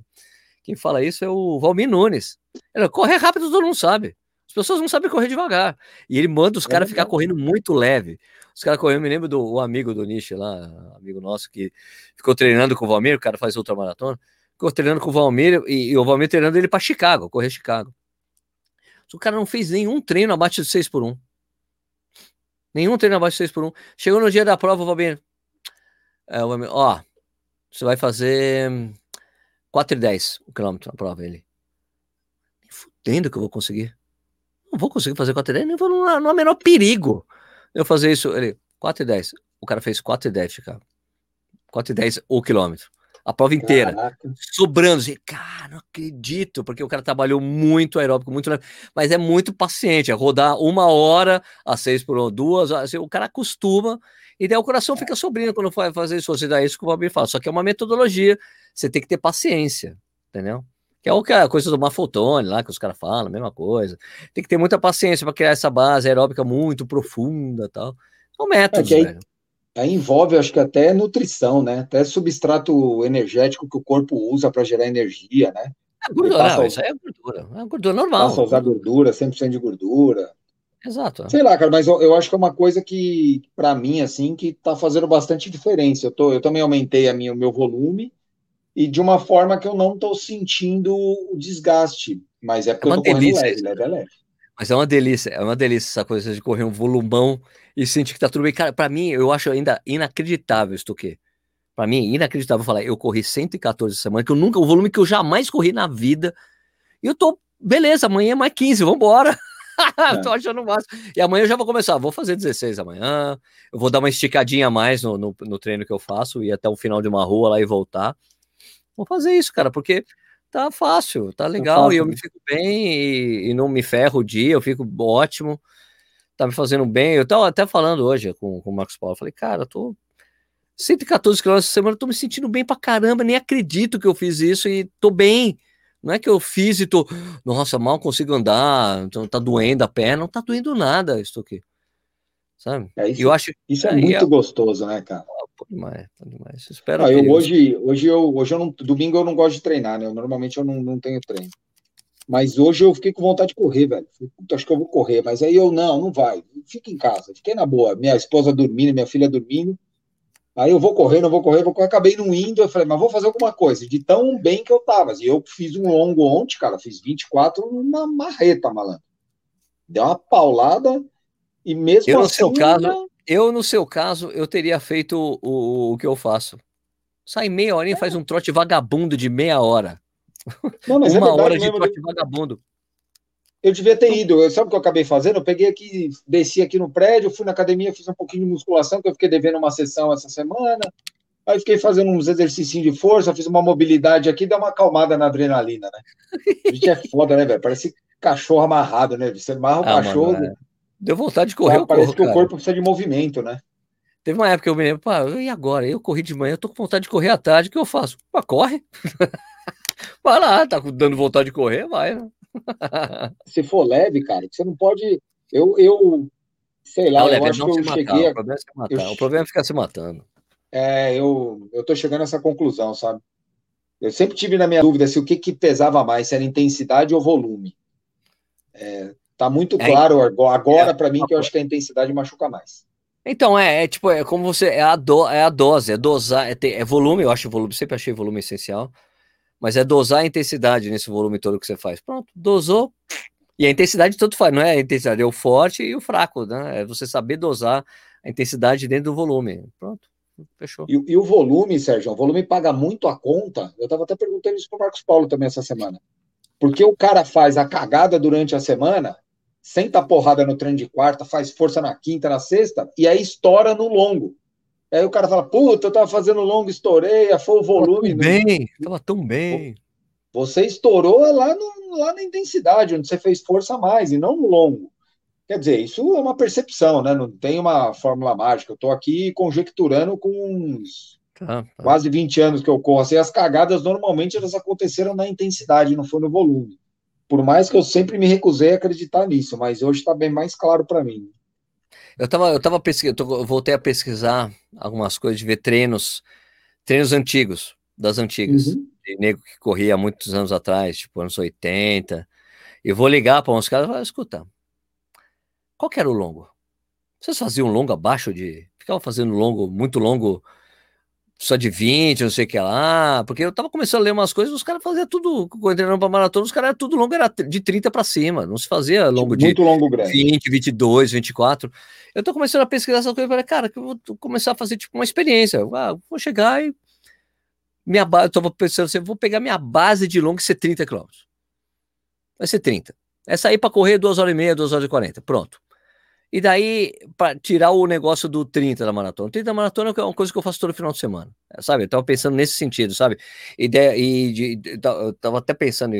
Quem fala isso é o Valmir Nunes. Ele, correr rápido todo mundo sabe. pessoas não sabem correr devagar. E ele manda os é caras ficar correndo muito leve. Os caras correndo, me lembro do amigo do Nishi lá, amigo nosso, que ficou treinando com o Valmir, o cara faz ultramaratona, ficou treinando com o Valmir e, e o Valmir treinando ele para Chicago, correr Chicago. O cara não fez nenhum treino abaixo de 6 por 1 Nenhum treino abaixo de 6 por 1 Chegou no dia da prova, o Valmir. É, o Valmir ó, você vai fazer 4,10 o quilômetro na prova. Ele. Fudendo que eu vou conseguir. Não vou conseguir fazer 4,10, nem vou, não há menor perigo eu fazer isso. Ele, 4,10. O cara fez 4,10, Chicago. 4,10 o quilômetro. A prova inteira. Caraca. Sobrando. Assim, cara, não acredito, porque o cara trabalhou muito aeróbico, muito mas é muito paciente. É rodar uma hora a seis por duas, assim, o cara acostuma e daí o coração fica sobrando quando vai fazer isso. Você dá isso que o Bob fala. Só que é uma metodologia, você tem que ter paciência, entendeu? Que é o que a coisa do Mafotone lá, que os caras falam, mesma coisa. Tem que ter muita paciência para criar essa base aeróbica muito profunda tal. São métodos, é aí, velho. Aí envolve, acho que até nutrição, né? Até substrato energético que o corpo usa para gerar energia, né? É gordura, não, isso aí é gordura. É gordura normal. Passa a usar gordura, 100% de gordura. Exato. Sei lá, cara, mas eu, eu acho que é uma coisa que, para mim, assim, que tá fazendo bastante diferença. Eu, tô, eu também aumentei a minha, o meu volume e de uma forma que eu não tô sentindo o desgaste. Mas é porque é eu tô delícia, correndo leve, leve é leve. Mas é uma delícia, é uma delícia essa coisa de correr um volumão e sentir que tá tudo bem. Cara, pra mim, eu acho ainda inacreditável isso aqui. Pra mim, inacreditável falar, eu corri 114 semanas, que eu nunca, o volume que eu jamais corri na vida. E eu tô, beleza, amanhã é mais 15, vambora. É. tô achando massa. E amanhã eu já vou começar. Vou fazer 16 amanhã. Eu vou dar uma esticadinha a mais no, no, no treino que eu faço, ir até o final de uma rua lá e voltar. Vou fazer isso, cara, porque tá fácil, tá, tá legal, tá fácil, e eu me fico bem e, e, não me ferro o dia, eu fico ótimo, tá me fazendo bem. Eu tava até falando hoje com, com o Marcos Paulo, falei, cara, eu tô 114 km por semana, eu tô me sentindo bem pra caramba, nem acredito que eu fiz isso e tô bem. Não é que eu fiz e tô, nossa, mal consigo andar, então tá doendo a perna, não tá doendo nada isso aqui. Sabe? É isso, eu acho, isso é, é muito é, gostoso, né, cara? Pô, demais, pô, demais. Espero ah, eu, hoje, hoje eu, hoje eu não, domingo eu não gosto de treinar, né? Eu, normalmente eu não, não tenho treino. Mas hoje eu fiquei com vontade de correr, velho. Puta, acho que eu vou correr, mas aí eu não, não vai. Fica em casa. Fiquei na boa. Minha esposa dormindo, minha filha dormindo. Aí eu vou correr, não vou correr, vou correr. Acabei não indo. Eu falei, mas vou fazer alguma coisa. De tão bem que eu tava. E eu fiz um longo ontem, cara. Fiz 24 numa marreta, malandro. Deu uma paulada. E mesmo eu, assim. No seu caso, eu, no seu caso, eu teria feito o, o que eu faço. Sai meia horinha e faz um trote vagabundo de meia hora. Não, mas é Uma é hora de trote vagabundo. Eu devia ter ido. Eu, sabe o que eu acabei fazendo? Eu peguei aqui, desci aqui no prédio, fui na academia, fiz um pouquinho de musculação, que eu fiquei devendo uma sessão essa semana. Aí fiquei fazendo uns exercícios de força, fiz uma mobilidade aqui, deu uma acalmada na adrenalina, né? A gente é foda, né, velho? Parece cachorro amarrado, né? Você amarra o ah, cachorro. Mano, é. Deu vontade de correr. parece corro, que cara. o corpo precisa de movimento, né? Teve uma época que eu me lembro, pá, e agora? Eu corri de manhã, eu tô com vontade de correr à tarde, o que eu faço? Pá, corre. vai lá, tá dando vontade de correr, vai. Né? Se for leve, cara, você não pode. Eu, eu sei lá, não, eu acho que eu cheguei. O problema, é matar. Eu... o problema é ficar se matando. É, eu, eu tô chegando a essa conclusão, sabe? Eu sempre tive na minha dúvida se o que, que pesava mais, se era intensidade ou volume. É, tá muito é, claro agora, é, para mim que eu acho que a intensidade machuca mais. Então, é, é tipo, é como você. É a, do, é a dose, é dosar, é, ter, é volume, eu acho volume, sempre achei volume essencial mas é dosar a intensidade nesse volume todo que você faz. Pronto, dosou. E a intensidade tanto faz, não é a intensidade, é o forte e o fraco, né? É você saber dosar a intensidade dentro do volume. Pronto, fechou. E, e o volume, Sérgio, o volume paga muito a conta. Eu estava até perguntando isso para o Marcos Paulo também essa semana. Porque o cara faz a cagada durante a semana, senta a porrada no treino de quarta, faz força na quinta, na sexta, e aí estoura no longo. Aí o cara fala, puta, eu tava fazendo longo, estourei, foi o volume. Tava tão né? bem, tava tão bem. Você estourou lá, no, lá na intensidade, onde você fez força a mais, e não no longo. Quer dizer, isso é uma percepção, né? Não tem uma fórmula mágica. Eu estou aqui conjecturando com uns tá, tá. quase 20 anos que eu corro. Assim, as cagadas, normalmente, elas aconteceram na intensidade, não foi no volume. Por mais que eu sempre me recusei a acreditar nisso, mas hoje está bem mais claro para mim. Eu tava, eu tava pesquisando, eu voltei a pesquisar algumas coisas, de ver treinos, treinos antigos, das antigas, uhum. de nego que corria há muitos anos atrás, tipo anos 80. e vou ligar para uns caras e falar, escuta, qual que era o longo? Vocês faziam longo abaixo de. Ficavam fazendo longo, muito longo, só de 20, não sei o que lá. Porque eu tava começando a ler umas coisas, os caras faziam tudo, treinando pra maratona, os caras tudo longo, era de 30 para cima. Não se fazia longo muito de muito longo grande. 20, 22, 24. Eu tô começando a pesquisar essas coisas falei, cara, que eu vou começar a fazer tipo uma experiência. Ah, vou chegar e. Minha base, eu tava pensando assim, vou pegar minha base de longo e ser 30 km. Vai ser 30. É sair para correr 2 horas e meia, 2 horas e 40. Pronto. E daí, para tirar o negócio do 30 da maratona. 30 da maratona é uma coisa que eu faço todo final de semana, sabe? Eu tava pensando nesse sentido, sabe? E de, de, eu tava até pensando,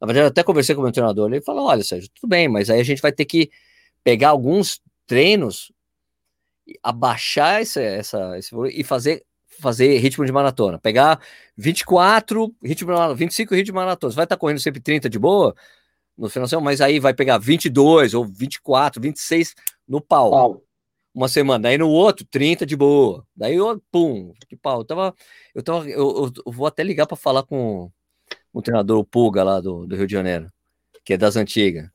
na verdade, eu até conversei com o meu treinador, ele falou: olha, Sérgio, tudo bem, mas aí a gente vai ter que pegar alguns treinos, abaixar essa, essa, esse, e fazer fazer ritmo de maratona. Pegar 24, ritmo de maratona, 25 ritmo de maratona. Você vai estar tá correndo sempre 30 de boa, no final, mas aí vai pegar 22 ou 24, 26 no pau. pau. Uma semana, daí no outro, 30 de boa. Daí eu, pum, que pau. Eu tava, eu tava, eu, eu vou até ligar para falar com o treinador o Pulga lá do, do Rio de Janeiro, que é das antigas,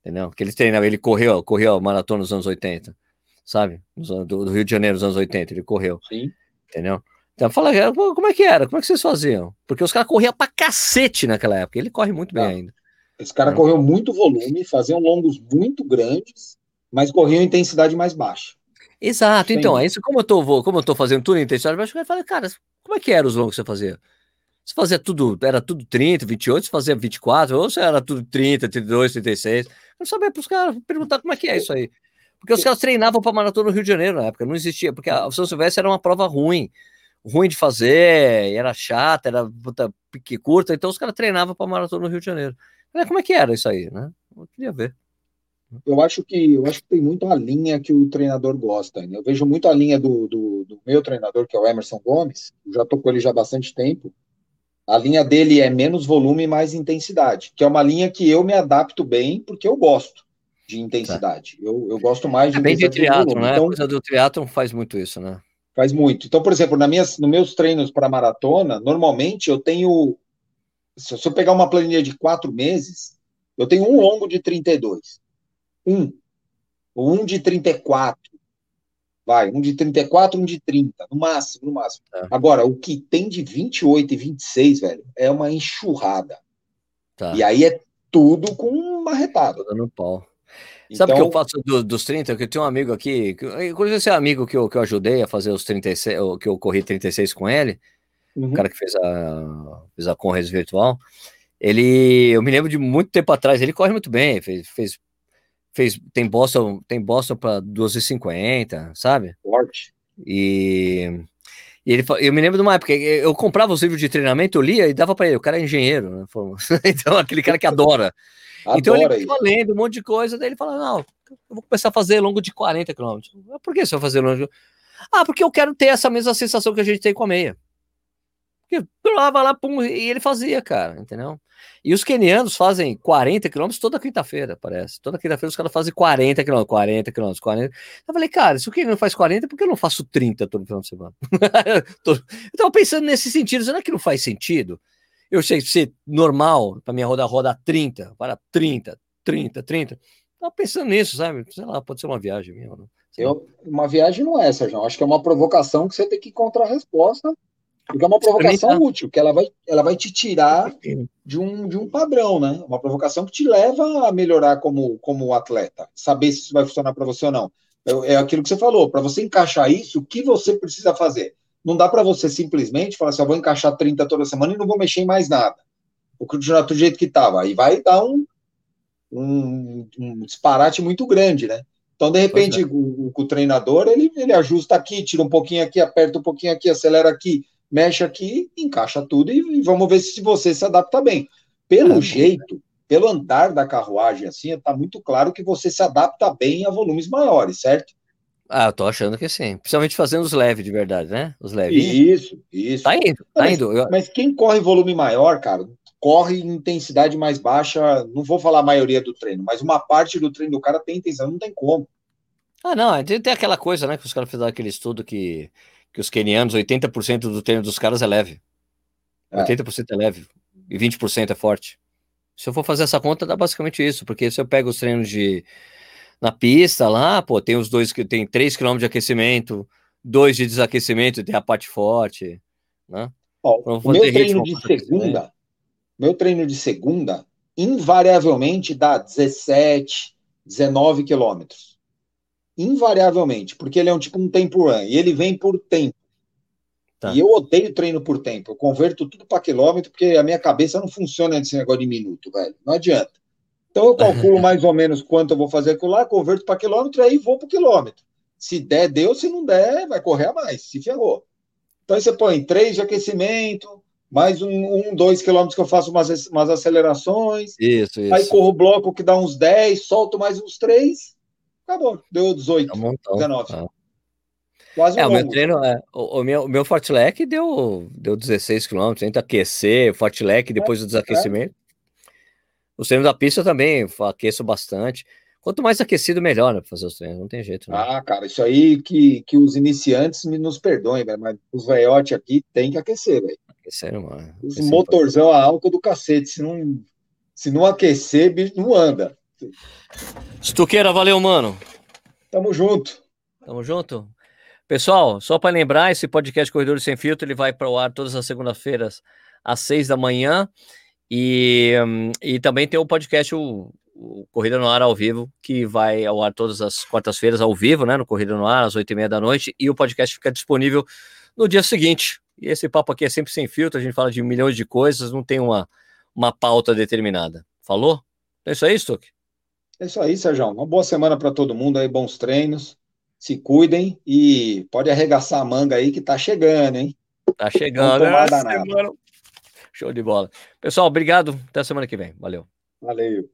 entendeu? Que ele treinava, ele correu, correu a maratona nos anos 80, sabe? Do, do, Rio de Janeiro nos anos 80, ele correu. Sim. Entendeu? Então fala, como é que era? Como é que vocês faziam? Porque os caras corriam pra cacete naquela época. Ele corre muito bem ah. ainda. Esse cara é. correu muito volume, faziam longos muito grandes, mas corriam intensidade mais baixa. Exato, Sem então, é isso como eu tô, como eu tô fazendo tudo em intensidade baixa, eu falei, cara, como é que eram os longos que você fazia? Você fazia tudo, era tudo 30, 28, você fazia 24, ou você era tudo 30, 32, 36. Eu não sabia para os caras perguntar como é que é isso aí. Porque os caras treinavam para maratona no Rio de Janeiro na época, não existia, porque a São Silvestre era uma prova ruim, ruim de fazer, era chata, era puta, pique curta, então os caras treinavam para maratona no Rio de Janeiro. É, como é que era isso aí, né? Eu queria ver. Eu acho que eu acho que tem muito a linha que o treinador gosta. Né? Eu vejo muito a linha do, do, do, meu treinador, que é o Emerson Gomes, já tô com ele já há bastante tempo. A linha dele é menos volume e mais intensidade, que é uma linha que eu me adapto bem porque eu gosto de intensidade. Tá. Eu, eu gosto mais de é bem de triatlo, né? Então, a coisa do triatlo faz muito isso, né? Faz muito. Então, por exemplo, na minhas, nos meus treinos para maratona, normalmente eu tenho se eu pegar uma planilha de quatro meses, eu tenho um longo de 32. Um. Um de 34. Vai, um de 34, um de 30, no máximo, no máximo. É. Agora, o que tem de 28 e 26, velho, é uma enxurrada. Tá. E aí é tudo com uma retada. no pau. Sabe o então, que eu faço do, dos 30? Que eu tenho um amigo aqui, inclusive esse amigo que eu, que eu ajudei a fazer os 36, que eu corri 36 com ele, uhum. o cara que fez a, fez a Conres virtual, ele, eu me lembro de muito tempo atrás, ele corre muito bem, fez, fez, fez tem Boston, tem Boston para 2,50, sabe? Forte. E, e ele, eu me lembro de uma época, eu comprava os livros de treinamento, eu lia e dava para ele, o cara é engenheiro, né? então aquele cara que adora. adora então ele ficava lendo um monte de coisa, daí ele fala, não, eu vou começar a fazer longo de 40 km. Por que você vai fazer longo? Ah, porque eu quero ter essa mesma sensação que a gente tem com a meia. Porque pulava lá, pum, e ele fazia, cara, entendeu? E os quenianos fazem 40 quilômetros toda quinta-feira, parece. Toda quinta-feira os caras fazem 40 quilômetros, 40 quilômetros, 40. Eu falei, cara, se o queniano faz 40, por que eu não faço 30 todo final de semana? eu tava pensando nesse sentido, será que não faz sentido? Eu sei ser normal para minha roda roda 30, para 30, 30, 30. Tava pensando nisso, sabe? Sei lá, pode ser uma viagem minha. Eu, uma viagem não é, Sérgio. Acho que é uma provocação que você tem que encontrar a resposta porque é uma provocação tá. útil, que ela vai, ela vai te tirar de um, de um padrão, né? Uma provocação que te leva a melhorar como, como atleta, saber se isso vai funcionar para você ou não. É, é aquilo que você falou, para você encaixar isso, o que você precisa fazer? Não dá para você simplesmente falar assim, eu vou encaixar 30 toda semana e não vou mexer em mais nada. Vou continuar do jeito que estava. Aí vai dar um, um, um, disparate muito grande, né? Então, de repente, é. o, o, o, treinador, ele, ele ajusta aqui, tira um pouquinho aqui, aperta um pouquinho aqui, acelera aqui, mexe aqui, encaixa tudo e, e vamos ver se você se adapta bem. Pelo é, jeito, pelo andar da carruagem, assim, está muito claro que você se adapta bem a volumes maiores, certo? Ah, eu tô achando que sim. Principalmente fazendo os leves de verdade, né? Os leves. Isso, isso. Tá indo, tá mas, indo. Eu... Mas quem corre volume maior, cara, corre em intensidade mais baixa, não vou falar a maioria do treino, mas uma parte do treino do cara tem intenção, não tem como. Ah, não, tem, tem aquela coisa, né, que os caras fizeram aquele estudo que que os quenianos, 80% do treino dos caras é leve. É. 80% é leve e 20% é forte. Se eu for fazer essa conta, dá basicamente isso, porque se eu pego os treinos de na pista lá, pô, tem os dois que tem 3 km de aquecimento, dois de desaquecimento, tem a parte forte, né? Ó, o meu treino de segunda, meu treino de segunda, invariavelmente dá 17, 19 quilômetros. Invariavelmente, porque ele é um tipo um tempo run, e ele vem por tempo. Tá. E eu odeio treino por tempo. Eu converto tudo para quilômetro, porque a minha cabeça não funciona nesse negócio de minuto, velho. Não adianta. Então eu calculo mais ou menos quanto eu vou fazer aquilo lá, converto para quilômetro, aí vou para quilômetro. Se der, deu. Se não der, vai correr a mais. Se ferrou. Então você põe três de aquecimento, mais um, um dois quilômetros que eu faço umas, umas acelerações. Isso, isso. Aí corro o bloco que dá uns 10, solto mais uns três. Acabou. Deu 18, é um montão, 19. Ah. Quase é, o meu treino, é, o, o, meu, o meu Fortlec deu, deu 16 km, tenta aquecer, Fortlec depois é, do desakecimento. É. Os treinos da pista também aqueço bastante. Quanto mais aquecido, melhor, né, para fazer os treinos, não tem jeito. Né? Ah, cara, isso aí que, que os iniciantes me nos perdoem, velho, mas os veiotes aqui tem que aquecer, velho. Aquecer, mano. Os aquecer motorzão a álcool do cacete, se não, se não aquecer, bicho, não anda. Estuqueira, valeu, mano. Tamo junto. Tamo junto. Pessoal, só para lembrar, esse podcast Corredores Sem Filtro ele vai para o ar todas as segundas-feiras às seis da manhã e, e também tem o podcast o, o, Corrida no Ar ao vivo que vai ao ar todas as quartas-feiras ao vivo, né, no Corrida no Ar às oito e meia da noite e o podcast fica disponível no dia seguinte. E esse papo aqui é sempre sem filtro, a gente fala de milhões de coisas, não tem uma, uma pauta determinada. Falou? É isso aí, Stuck? É isso aí, Sérgio. Uma boa semana para todo mundo aí, bons treinos se cuidem e pode arregaçar a manga aí que tá chegando, hein? Tá chegando, né? Show de bola. Pessoal, obrigado. Até semana que vem. Valeu. Valeu.